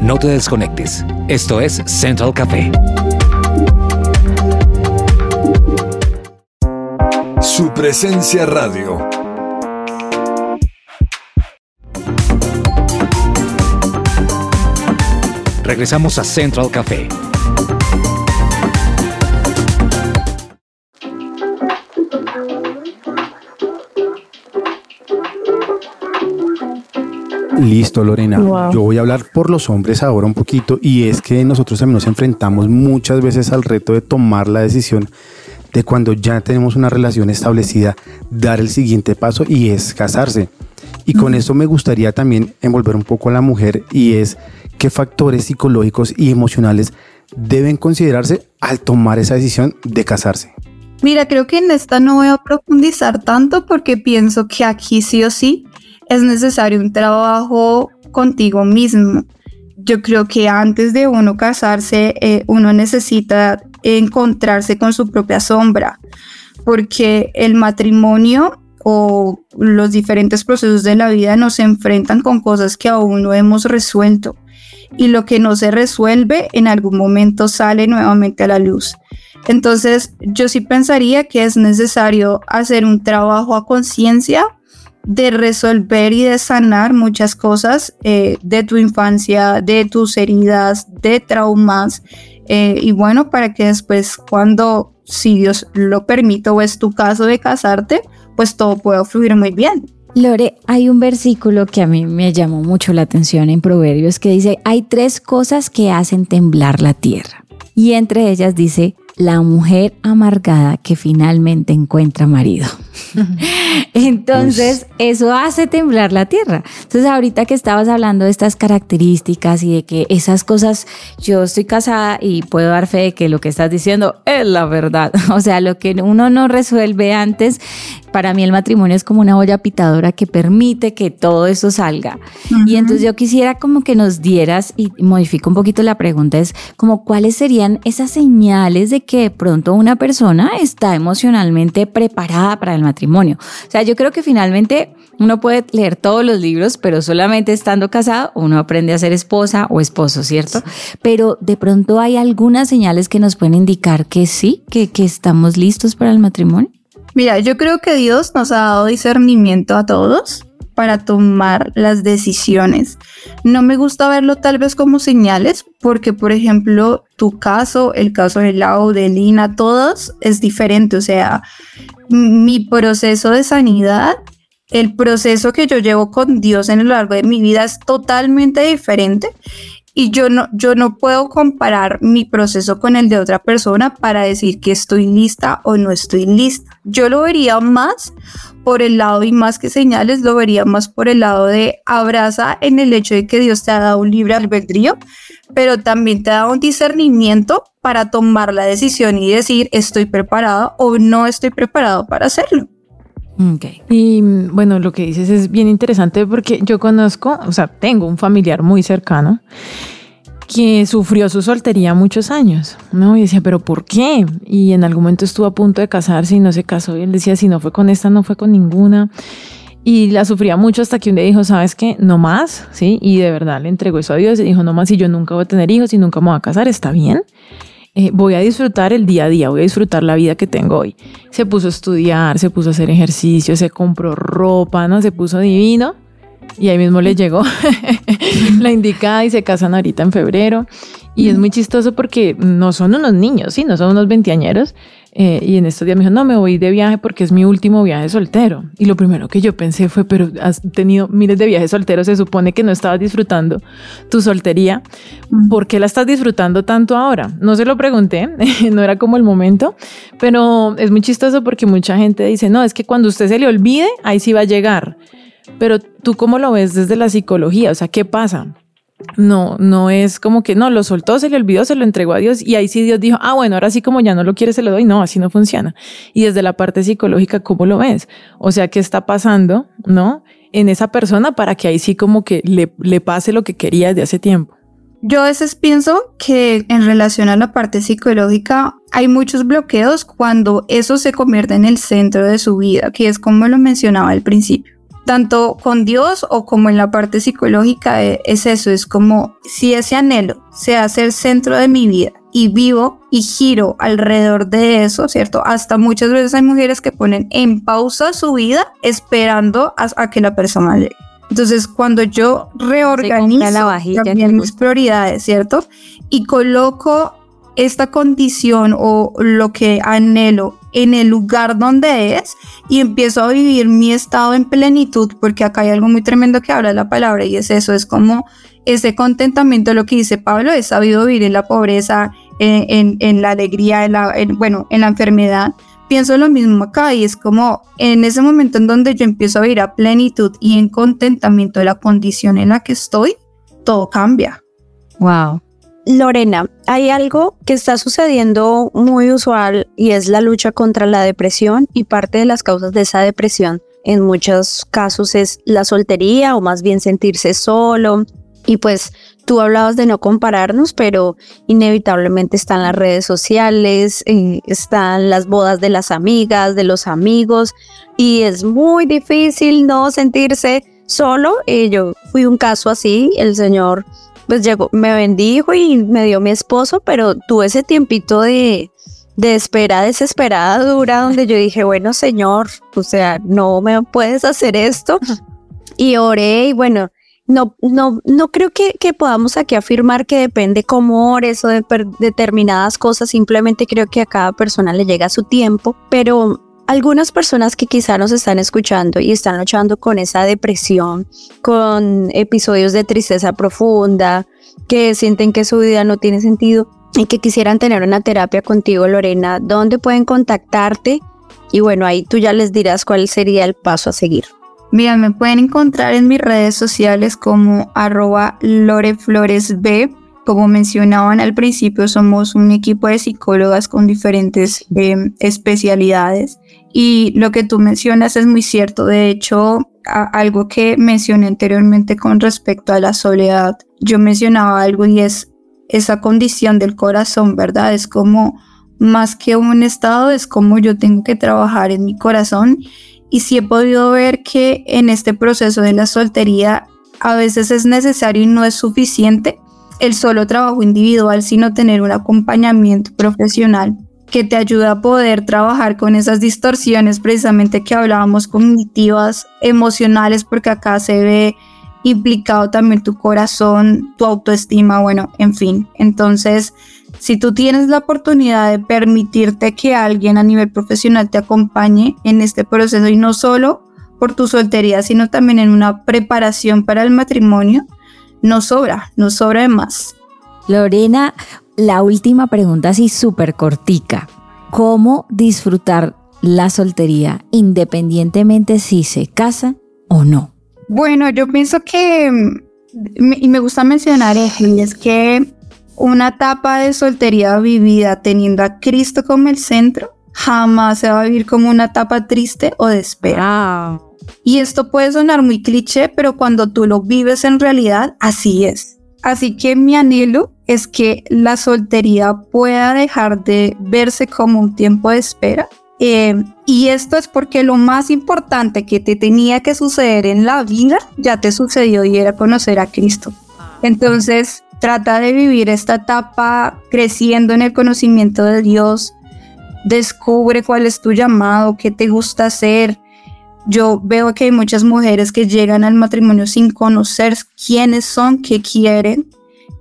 No te desconectes. Esto es Central Café. Su presencia radio. Regresamos a Central Café. Listo, Lorena. Yo voy a hablar por los hombres ahora un poquito y es que nosotros también nos enfrentamos muchas veces al reto de tomar la decisión de cuando ya tenemos una relación establecida, dar el siguiente paso y es casarse. Y con eso me gustaría también envolver un poco a la mujer y es qué factores psicológicos y emocionales deben considerarse al tomar esa decisión de casarse. Mira, creo que en esta no voy a profundizar tanto porque pienso que aquí sí o sí es necesario un trabajo contigo mismo. Yo creo que antes de uno casarse, eh, uno necesita encontrarse con su propia sombra, porque el matrimonio o los diferentes procesos de la vida nos enfrentan con cosas que aún no hemos resuelto y lo que no se resuelve en algún momento sale nuevamente a la luz. Entonces yo sí pensaría que es necesario hacer un trabajo a conciencia de resolver y de sanar muchas cosas eh, de tu infancia, de tus heridas, de traumas. Eh, y bueno, para que después cuando, si Dios lo permite o es tu caso de casarte, pues todo pueda fluir muy bien. Lore, hay un versículo que a mí me llamó mucho la atención en Proverbios que dice, hay tres cosas que hacen temblar la tierra. Y entre ellas dice, la mujer amargada que finalmente encuentra marido. [laughs] Entonces, eso hace temblar la tierra. Entonces, ahorita que estabas hablando de estas características y de que esas cosas, yo estoy casada y puedo dar fe de que lo que estás diciendo es la verdad. [laughs] O sea, lo que uno no resuelve antes, para mí el matrimonio es como una olla pitadora que permite que todo eso salga. Y entonces yo quisiera como que nos dieras, y modifico un poquito la pregunta, es como cuáles serían esas señales de que pronto una persona está emocionalmente preparada para el matrimonio. O sea, yo creo que finalmente uno puede leer todos los libros, pero solamente estando casado uno aprende a ser esposa o esposo, ¿cierto? Pero de pronto hay algunas señales que nos pueden indicar que sí, que, que estamos listos para el matrimonio. Mira, yo creo que Dios nos ha dado discernimiento a todos para tomar las decisiones. No me gusta verlo tal vez como señales, porque por ejemplo, tu caso, el caso de Lau, de Lina, todos es diferente. O sea, mi proceso de sanidad, el proceso que yo llevo con Dios en lo largo de mi vida es totalmente diferente y yo no, yo no puedo comparar mi proceso con el de otra persona para decir que estoy lista o no estoy lista. Yo lo vería más por el lado y más que señales, lo vería más por el lado de abraza en el hecho de que Dios te ha dado un libre albedrío, pero también te dado un discernimiento para tomar la decisión y decir estoy preparado o no estoy preparado para hacerlo. Y bueno, lo que dices es bien interesante porque yo conozco, o sea, tengo un familiar muy cercano que sufrió su soltería muchos años, ¿no? Y decía, pero ¿por qué? Y en algún momento estuvo a punto de casarse y no se casó. Y él decía, si no fue con esta, no fue con ninguna. Y la sufría mucho hasta que un día dijo, ¿sabes qué? No más, ¿sí? Y de verdad le entregó eso a Dios y dijo, no más, si yo nunca voy a tener hijos y nunca me voy a casar, está bien. Eh, voy a disfrutar el día a día, voy a disfrutar la vida que tengo hoy. Se puso a estudiar, se puso a hacer ejercicio, se compró ropa, ¿no? Se puso divino. Y ahí mismo le llegó [laughs] la indicada y se casan ahorita en febrero. Y es muy chistoso porque no son unos niños, sí, no son unos veinteañeros. Eh, y en estos días me dijo, no, me voy de viaje porque es mi último viaje soltero. Y lo primero que yo pensé fue, pero has tenido miles de viajes solteros, se supone que no estabas disfrutando tu soltería. ¿Por qué la estás disfrutando tanto ahora? No se lo pregunté, [laughs] no era como el momento, pero es muy chistoso porque mucha gente dice, no, es que cuando usted se le olvide, ahí sí va a llegar. Pero tú cómo lo ves desde la psicología, o sea, ¿qué pasa? No, no es como que no, lo soltó, se le olvidó, se lo entregó a Dios y ahí sí Dios dijo, ah, bueno, ahora sí como ya no lo quiere, se lo doy. No, así no funciona. Y desde la parte psicológica, ¿cómo lo ves? O sea, ¿qué está pasando, no? En esa persona para que ahí sí como que le, le pase lo que quería desde hace tiempo. Yo a veces pienso que en relación a la parte psicológica hay muchos bloqueos cuando eso se convierte en el centro de su vida, que es como lo mencionaba al principio tanto con Dios o como en la parte psicológica eh, es eso, es como si ese anhelo se hace el centro de mi vida y vivo y giro alrededor de eso, ¿cierto? Hasta muchas veces hay mujeres que ponen en pausa su vida esperando a, que la persona llegue. Entonces, cuando yo reorganizo también mis prioridades, ¿cierto? Y coloco esta condición o lo que anhelo en el lugar donde es y empiezo a vivir mi estado en plenitud, porque acá hay algo muy tremendo que habla la palabra y es eso, es como ese contentamiento, lo que dice Pablo, he sabido vivir en la pobreza, en, en, la alegría, en la, bueno, en la enfermedad. Pienso lo mismo acá y es como en ese momento en donde yo empiezo a vivir a plenitud y en contentamiento de la condición en la que estoy, todo cambia. Wow. Lorena, hay algo que está sucediendo muy usual y es la lucha contra la depresión y parte de las causas de esa depresión en muchos casos es la soltería o más bien sentirse solo. Y pues tú hablabas de no compararnos, pero inevitablemente están las redes sociales, eh, están las bodas de las amigas, de los amigos, y es muy difícil no sentirse solo. Y yo fui un caso así, el Señor pues llegó, me bendijo y me dio mi esposo, pero tuve ese tiempito de, de espera desesperada, dura, donde yo dije, bueno, Señor, o sea, no me puedes hacer esto. Y oré y bueno, no, no, no creo que, que podamos aquí afirmar que depende cómo ores o de determinadas cosas, simplemente creo que a cada persona le llega su tiempo, pero algunas personas que quizá nos están escuchando y están luchando con esa depresión, con episodios de tristeza profunda, que sienten que su vida no tiene sentido y que quisieran tener una terapia contigo, Lorena, ¿dónde pueden contactarte? Y bueno, ahí tú ya les dirás cuál sería el paso a seguir. Mira, me pueden encontrar en mis redes sociales como arroba lorefloresb como mencionaban al principio, somos un equipo de psicólogas con diferentes em, especialidades y lo que tú mencionas es muy cierto. De hecho, algo que mencioné anteriormente con respecto a la soledad, yo mencionaba algo y es esa condición del corazón, ¿verdad? Es como más que un estado, es como yo tengo que trabajar en mi corazón. Y sí he podido ver que en este proceso de la soltería a veces es necesario y no es suficiente el solo trabajo individual, sino tener un acompañamiento profesional que te ayuda a poder trabajar con esas distorsiones precisamente que hablábamos cognitivas, emocionales, porque acá se ve implicado también tu corazón, tu autoestima, bueno, en fin. Entonces, si tú tienes la oportunidad de permitirte que alguien a nivel profesional te acompañe en este proceso y no solo por tu soltería, sino también en una preparación para el matrimonio, no sobra, no sobra de más. Lorena, la última pregunta así súper cortica. ¿Cómo disfrutar la soltería independientemente si se casa o no? Bueno, yo pienso que, mm, y me gusta mencionar eso, y es que una etapa de soltería vivida teniendo a Cristo como el centro, jamás se va a vivir como una etapa triste o de espera. Y esto puede sonar muy cliché, pero cuando tú lo vives en realidad, así es. Así que mi anhelo es que la soltería pueda dejar de verse como un tiempo de espera. Eh, y esto es porque lo más importante que te tenía que suceder en la vida ya te sucedió y era conocer a Cristo. Entonces, trata de vivir esta etapa creciendo en el conocimiento de Dios. Descubre cuál es tu llamado, qué te gusta hacer, yo veo que hay muchas mujeres que llegan al matrimonio sin conocer quiénes son, qué quieren.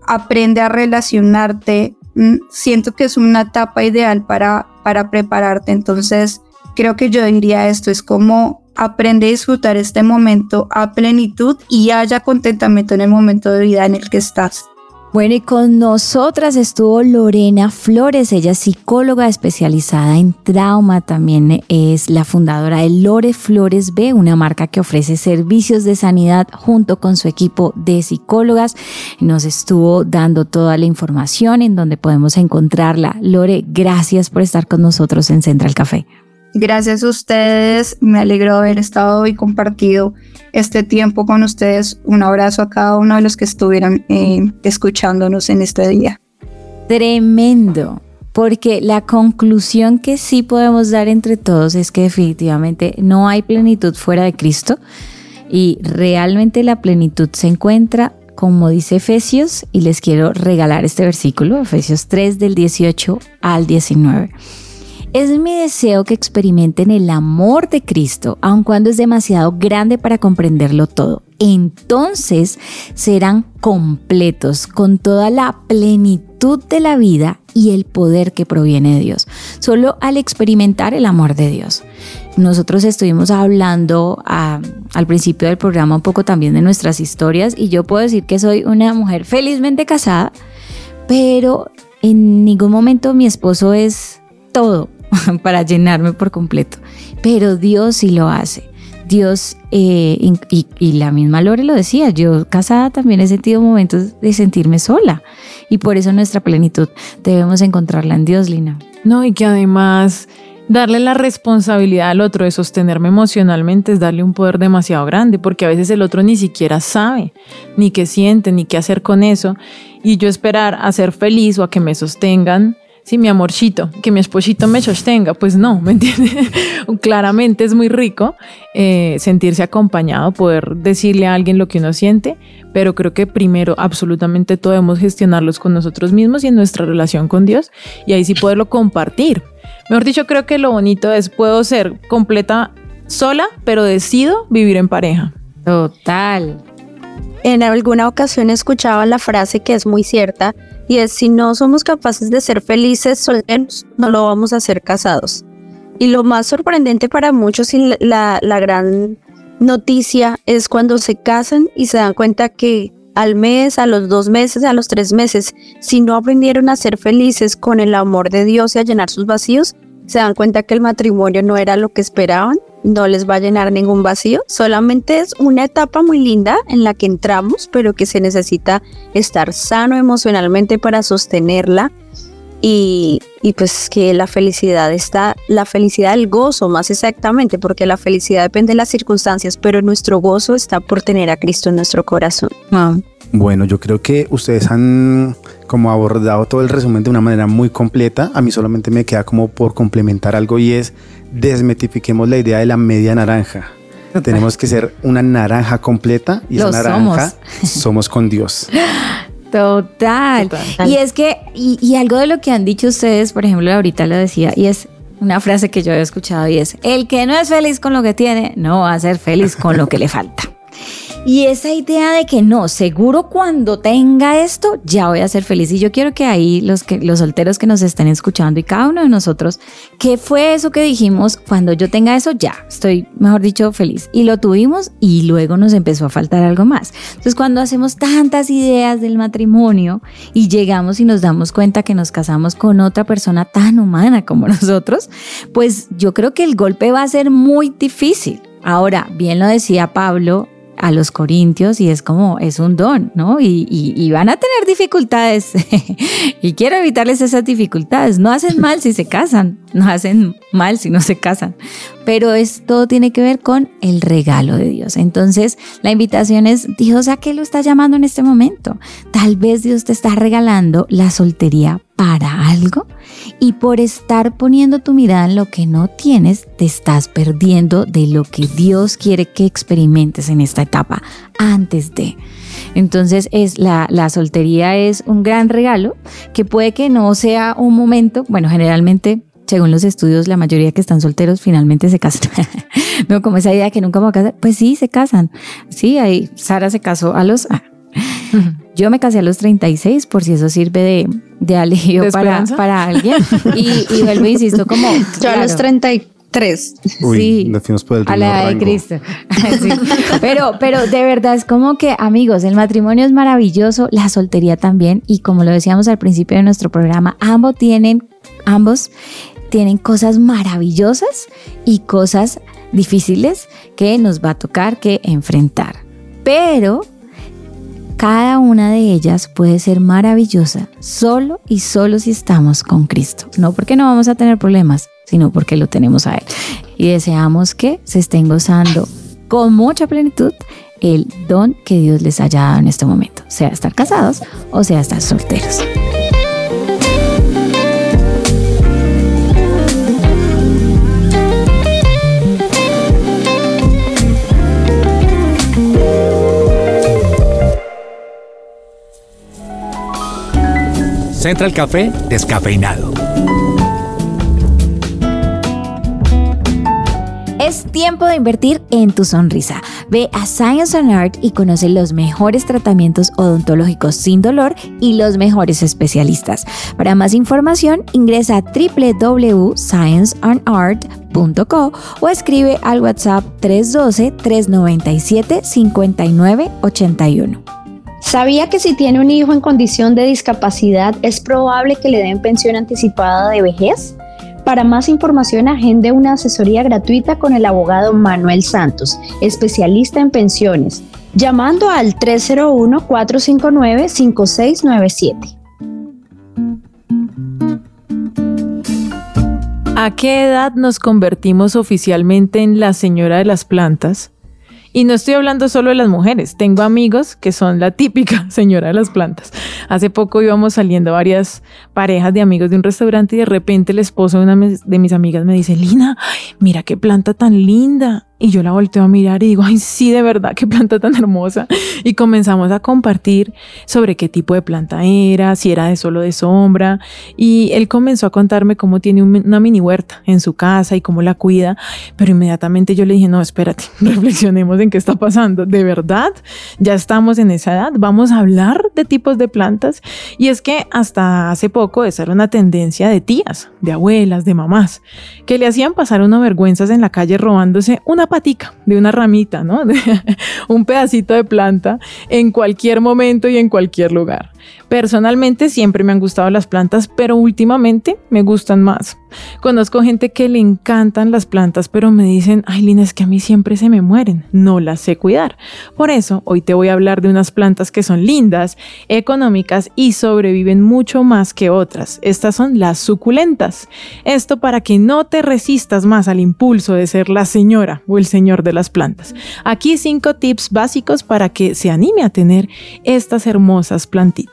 aprende a relacionarte. Mm, Siento que es una etapa ideal para, para prepararte. Entonces, creo que yo diría esto, es como aprende a disfrutar este momento a plenitud y haya contentamiento en el momento de vida en el que estás. Bueno, y con nosotras estuvo Lorena Flores, ella es psicóloga especializada en trauma, también es la fundadora de Lore Flores B, una marca que ofrece servicios de sanidad junto con su equipo de psicólogas. Nos estuvo dando toda la información en donde podemos encontrarla. Lore, gracias por estar con nosotros en Central Café. Gracias a ustedes, me alegro de haber estado y compartido este tiempo con ustedes. Un abrazo a cada uno de los que estuvieron eh, escuchándonos en este día. Tremendo, porque la conclusión que sí podemos dar entre todos es que definitivamente no hay plenitud fuera de Cristo y realmente la plenitud se encuentra como dice Efesios, y les quiero regalar este versículo, Efesios 3 del 18 al 19. Es mi deseo que experimenten el amor de Cristo, aun cuando es demasiado grande para comprenderlo todo. Entonces serán completos con toda la plenitud de la vida y el poder que proviene de Dios, solo al experimentar el amor de Dios. Nosotros estuvimos hablando a, al principio del programa un poco también de nuestras historias y yo puedo decir que soy una mujer felizmente casada, pero en ningún momento mi esposo es todo [laughs] para llenarme por completo. Pero Dios sí lo hace. Dios, eh, y, y, la misma Lore lo decía, yo casada también he sentido momentos de sentirme sola. Y por eso nuestra plenitud debemos encontrarla en Dios, Lina. No, y que además darle la responsabilidad al otro de sostenerme emocionalmente es darle un poder demasiado grande, porque a veces el otro ni siquiera sabe, ni qué siente, ni qué hacer con eso. Y yo esperar a ser feliz o a que me sostengan sí, mi amorcito, que mi esposito me sostenga, pues no, ¿me entiendes? [laughs] Claramente es muy rico eh, sentirse acompañado, poder decirle a alguien lo que uno siente, pero creo que primero absolutamente todo debemos gestionarlos con nosotros mismos y en nuestra relación con Dios y ahí sí poderlo compartir. Mejor dicho, creo que lo bonito es puedo ser completa sola, pero decido vivir en pareja. Total. En alguna ocasión escuchaba la frase que es muy cierta y es si no somos capaces de ser felices solteros, no lo vamos a hacer casados. Y lo más sorprendente para muchos y la, la gran noticia es cuando se casan y se dan cuenta que al mes, a los dos meses, a los tres meses, si no aprendieron a ser felices con el amor de Dios y a llenar sus vacíos, se dan cuenta que el matrimonio no era lo que esperaban, no les va a llenar ningún vacío, solamente es una etapa muy linda en la que entramos, pero que se necesita estar sano emocionalmente para sostenerla y, y, pues que la felicidad está, la felicidad, el gozo más exactamente, porque la felicidad depende de las circunstancias, pero nuestro gozo está por tener a Cristo en nuestro corazón. Bueno, yo creo que ustedes han como abordado todo el resumen de una manera muy completa. A mí solamente me queda como por complementar algo y es desmetifiquemos la idea de la media naranja. Tenemos que ser una naranja completa y esa naranja somos. con Dios. [laughs] Total. Y es que, y, y, algo de lo que han dicho ustedes, por ejemplo, ahorita lo decía, y es una frase que yo he escuchado y es, el que no es feliz con lo que tiene, no va a ser feliz con lo que le falta. Y esa idea de que no, seguro cuando tenga esto ya voy a ser feliz. Y yo quiero que ahí los, que, los solteros que nos estén escuchando y cada uno de nosotros, ¿qué fue eso que dijimos? Cuando yo tenga eso ya estoy, mejor dicho, feliz. Y lo tuvimos y luego nos empezó a faltar algo más. Entonces cuando hacemos tantas ideas del matrimonio y llegamos y nos damos cuenta que nos casamos con otra persona tan humana como [laughs] nosotros, pues yo creo que el golpe va a ser muy difícil. Ahora, bien lo decía Pablo a los corintios y es como, es un don, ¿no? Y, y, van a tener dificultades [laughs] y quiero evitarles esas dificultades. No hacen mal si se casan, no hacen mal si no se casan, pero es, todo tiene que ver con el regalo de Dios. Entonces, la invitación es, Dios, ¿a qué lo está llamando en este momento? Tal vez Dios te está regalando la soltería para algo y por estar poniendo tu mirada en lo que no tienes, te estás perdiendo de lo que Dios quiere que experimentes en esta etapa antes de. Entonces es la, la soltería es un gran regalo que puede que no sea un momento, bueno, generalmente según los estudios, la mayoría que están solteros finalmente se casan. [laughs] no como esa idea que nunca me a casar. Pues sí, se casan. Sí, ahí Sara se casó a los [laughs] Yo me casé a los 36, por si eso sirve de, de alivio ¿De para, para alguien. Y, y vuelvo insisto, como. Yo a los 33. Uy, Sí. nos fuimos por el a la edad de. Cristo. [laughs] Sí. Pero, pero de verdad es como que, amigos, el matrimonio es maravilloso, la soltería también, y como lo decíamos al principio de nuestro programa, ambos tienen, ambos tienen cosas maravillosas y cosas difíciles que nos va a tocar que enfrentar. Pero cada una de ellas puede ser maravillosa solo y solo si estamos con Cristo. No porque no vamos a tener problemas, sino porque lo tenemos a Él. Y deseamos que se estén gozando con mucha plenitud el don que Dios les haya dado en este momento, sea estar casados o sea estar solteros. Central Café descafeinado. Es tiempo de invertir en tu sonrisa. Ve a Science and Art y conoce los mejores tratamientos odontológicos sin dolor y los mejores especialistas. Para más información, ingresa a www.scienceandart.co o escribe al WhatsApp 312-397-5981. ¿Sabía que si tiene un hijo en condición de discapacidad es probable que le den pensión anticipada de vejez? Para más información, agende una asesoría gratuita con el abogado Manuel Santos, especialista en pensiones, llamando al 301-459-5697. ¿A qué edad nos convertimos oficialmente en la señora de las plantas? Y no estoy hablando solo de las mujeres, tengo amigos que son la típica [laughs] señora de las plantas. Hace poco íbamos saliendo varias parejas de amigos de un restaurante y de repente el esposo de una de mis amigas me dice, Lina, mira qué planta tan linda. Y yo la volteo a mirar y digo, ay, sí, de verdad, qué planta tan hermosa. Y comenzamos a compartir sobre qué tipo de planta era, si era de solo de sombra. Y él comenzó a contarme cómo tiene un- una mini huerta en su casa y cómo la cuida. Pero inmediatamente yo le dije, no, espérate, [laughs] reflexionemos en qué está pasando. ¿De verdad? Ya estamos en esa edad. Vamos a hablar de tipos de plantas. Y es que hasta hace poco esa era una tendencia de tías, de abuelas, de mamás, que le hacían pasar uno vergüenzas en la calle robándose una patica de una ramita, ¿no? [laughs] Un pedacito de planta en cualquier momento y en cualquier lugar. Personalmente siempre me han gustado las plantas, pero últimamente me gustan más. Conozco gente que le encantan las plantas, pero me dicen, ay Lina, es que a mí siempre se me mueren, no las sé cuidar. Por eso hoy te voy a hablar de unas plantas que son lindas, económicas y sobreviven mucho más que otras. Estas son las suculentas. Esto para que no te resistas más al impulso de ser la señora o el señor de las plantas. Aquí cinco tips básicos para que se anime a tener estas hermosas plantitas.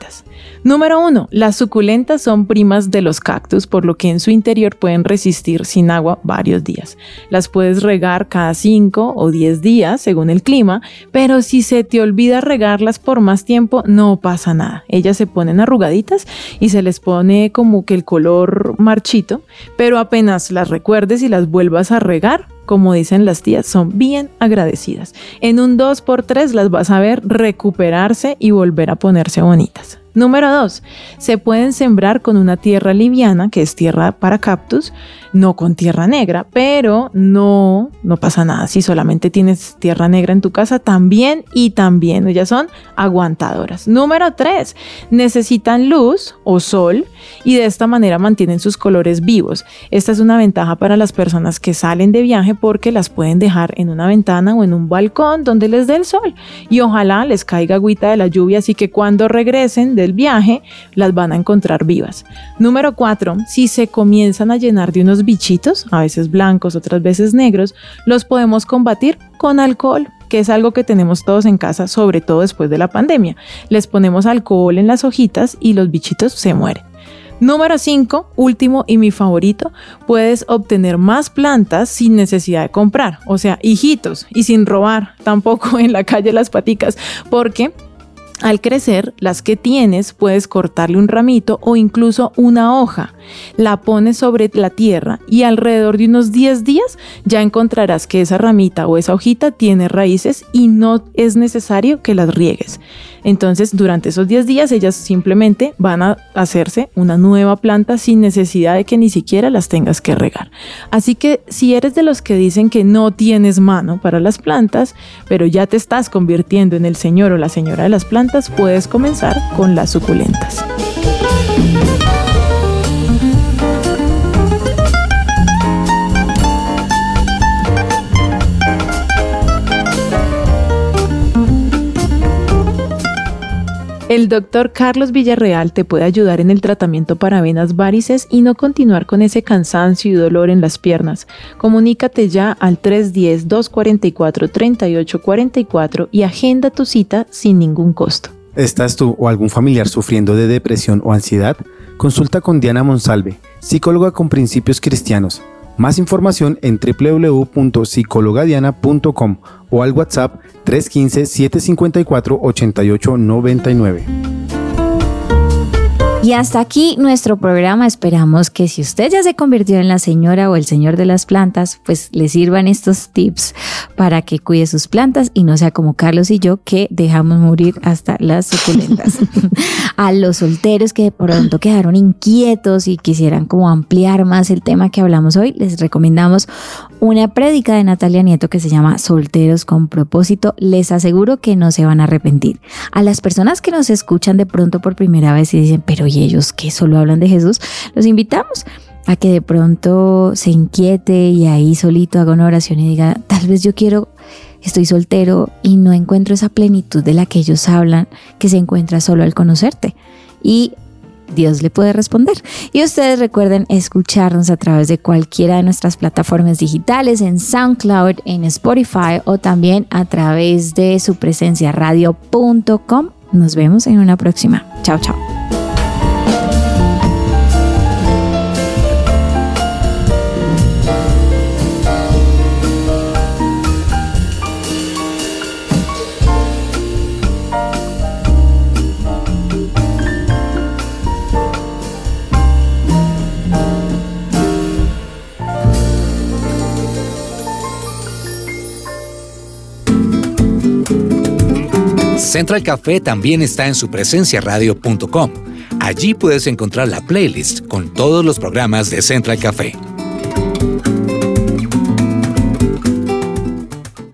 Número uno, las suculentas son primas de los cactus, por lo que en su interior pueden resistir sin agua varios días. Las puedes regar cada 5 o 10 días según el clima, pero si se te olvida regarlas por más tiempo, no pasa nada. Ellas se ponen arrugaditas y se les pone como que el color marchito, pero apenas las recuerdes y las vuelvas a regar, como dicen las tías, son bien agradecidas. En un 2x3 las vas a ver recuperarse y volver a ponerse bonitas. Número 2. Se pueden sembrar con una tierra liviana, que es tierra para cactus, no con tierra negra, pero no, no pasa nada. Si solamente tienes tierra negra en tu casa, también y también. Ellas son aguantadoras. Número 3. Necesitan luz o sol y de esta manera mantienen sus colores vivos. Esta es una ventaja para las personas que salen de viaje porque las pueden dejar en una ventana o en un balcón donde les dé el sol y ojalá les caiga agüita de la lluvia, así que cuando regresen del viaje las van a encontrar vivas. Número 4. Si se comienzan a llenar de unos bichitos, a veces blancos, otras veces negros, los podemos combatir con alcohol que es algo que tenemos todos en casa, sobre todo después de la pandemia. Les ponemos alcohol en las hojitas y los bichitos se mueren. Número 5, último y mi favorito, puedes obtener más plantas sin necesidad de comprar, o sea, hijitos y sin robar tampoco en la calle las paticas, porque al crecer, las que tienes puedes cortarle un ramito o incluso una hoja. La pones sobre la tierra y alrededor de unos 10 días ya encontrarás que esa ramita o esa hojita tiene raíces y no es necesario que las riegues. Entonces, durante esos 10 días, ellas simplemente van a hacerse una nueva planta sin necesidad de que ni siquiera las tengas que regar. Así que si eres de los que dicen que no tienes mano para las plantas, pero ya te estás convirtiendo en el señor o la señora de las plantas, puedes comenzar con las suculentas. El doctor Carlos Villarreal te puede ayudar en el tratamiento para venas varices y no continuar con ese cansancio y dolor en las piernas. Comunícate ya al 310-244-3844 y agenda tu cita sin ningún costo. ¿Estás tú o algún familiar sufriendo de depresión o ansiedad? Consulta con Diana Monsalve, psicóloga con principios cristianos. Más información en www.psicologadiana.com o al WhatsApp 315-754-8899. Y hasta aquí nuestro programa. Esperamos que si usted ya se convirtió en la señora o el señor de las plantas, pues le sirvan estos tips para que cuide sus plantas y no sea como Carlos y yo que dejamos morir hasta las suculentas. [laughs] A los solteros que de pronto quedaron inquietos y quisieran como ampliar más el tema que hablamos hoy, les recomendamos una prédica de Natalia Nieto que se llama Solteros con propósito. Les aseguro que no se van a arrepentir. A las personas que nos escuchan de pronto por primera vez y dicen, pero y ellos que solo hablan de Jesús, los invitamos a que de pronto se inquiete y ahí solito haga una oración y diga, tal vez yo quiero, estoy soltero y no encuentro esa plenitud de la que ellos hablan, que se encuentra solo al conocerte. Y Dios le puede responder. Y ustedes recuerden escucharnos a través de cualquiera de nuestras plataformas digitales, en SoundCloud, en Spotify o también a través de su presencia radio.com. Nos vemos en una próxima. Chao, chao. Central Café también está en su presencia radio.com. Allí puedes encontrar la playlist con todos los programas de Central Café.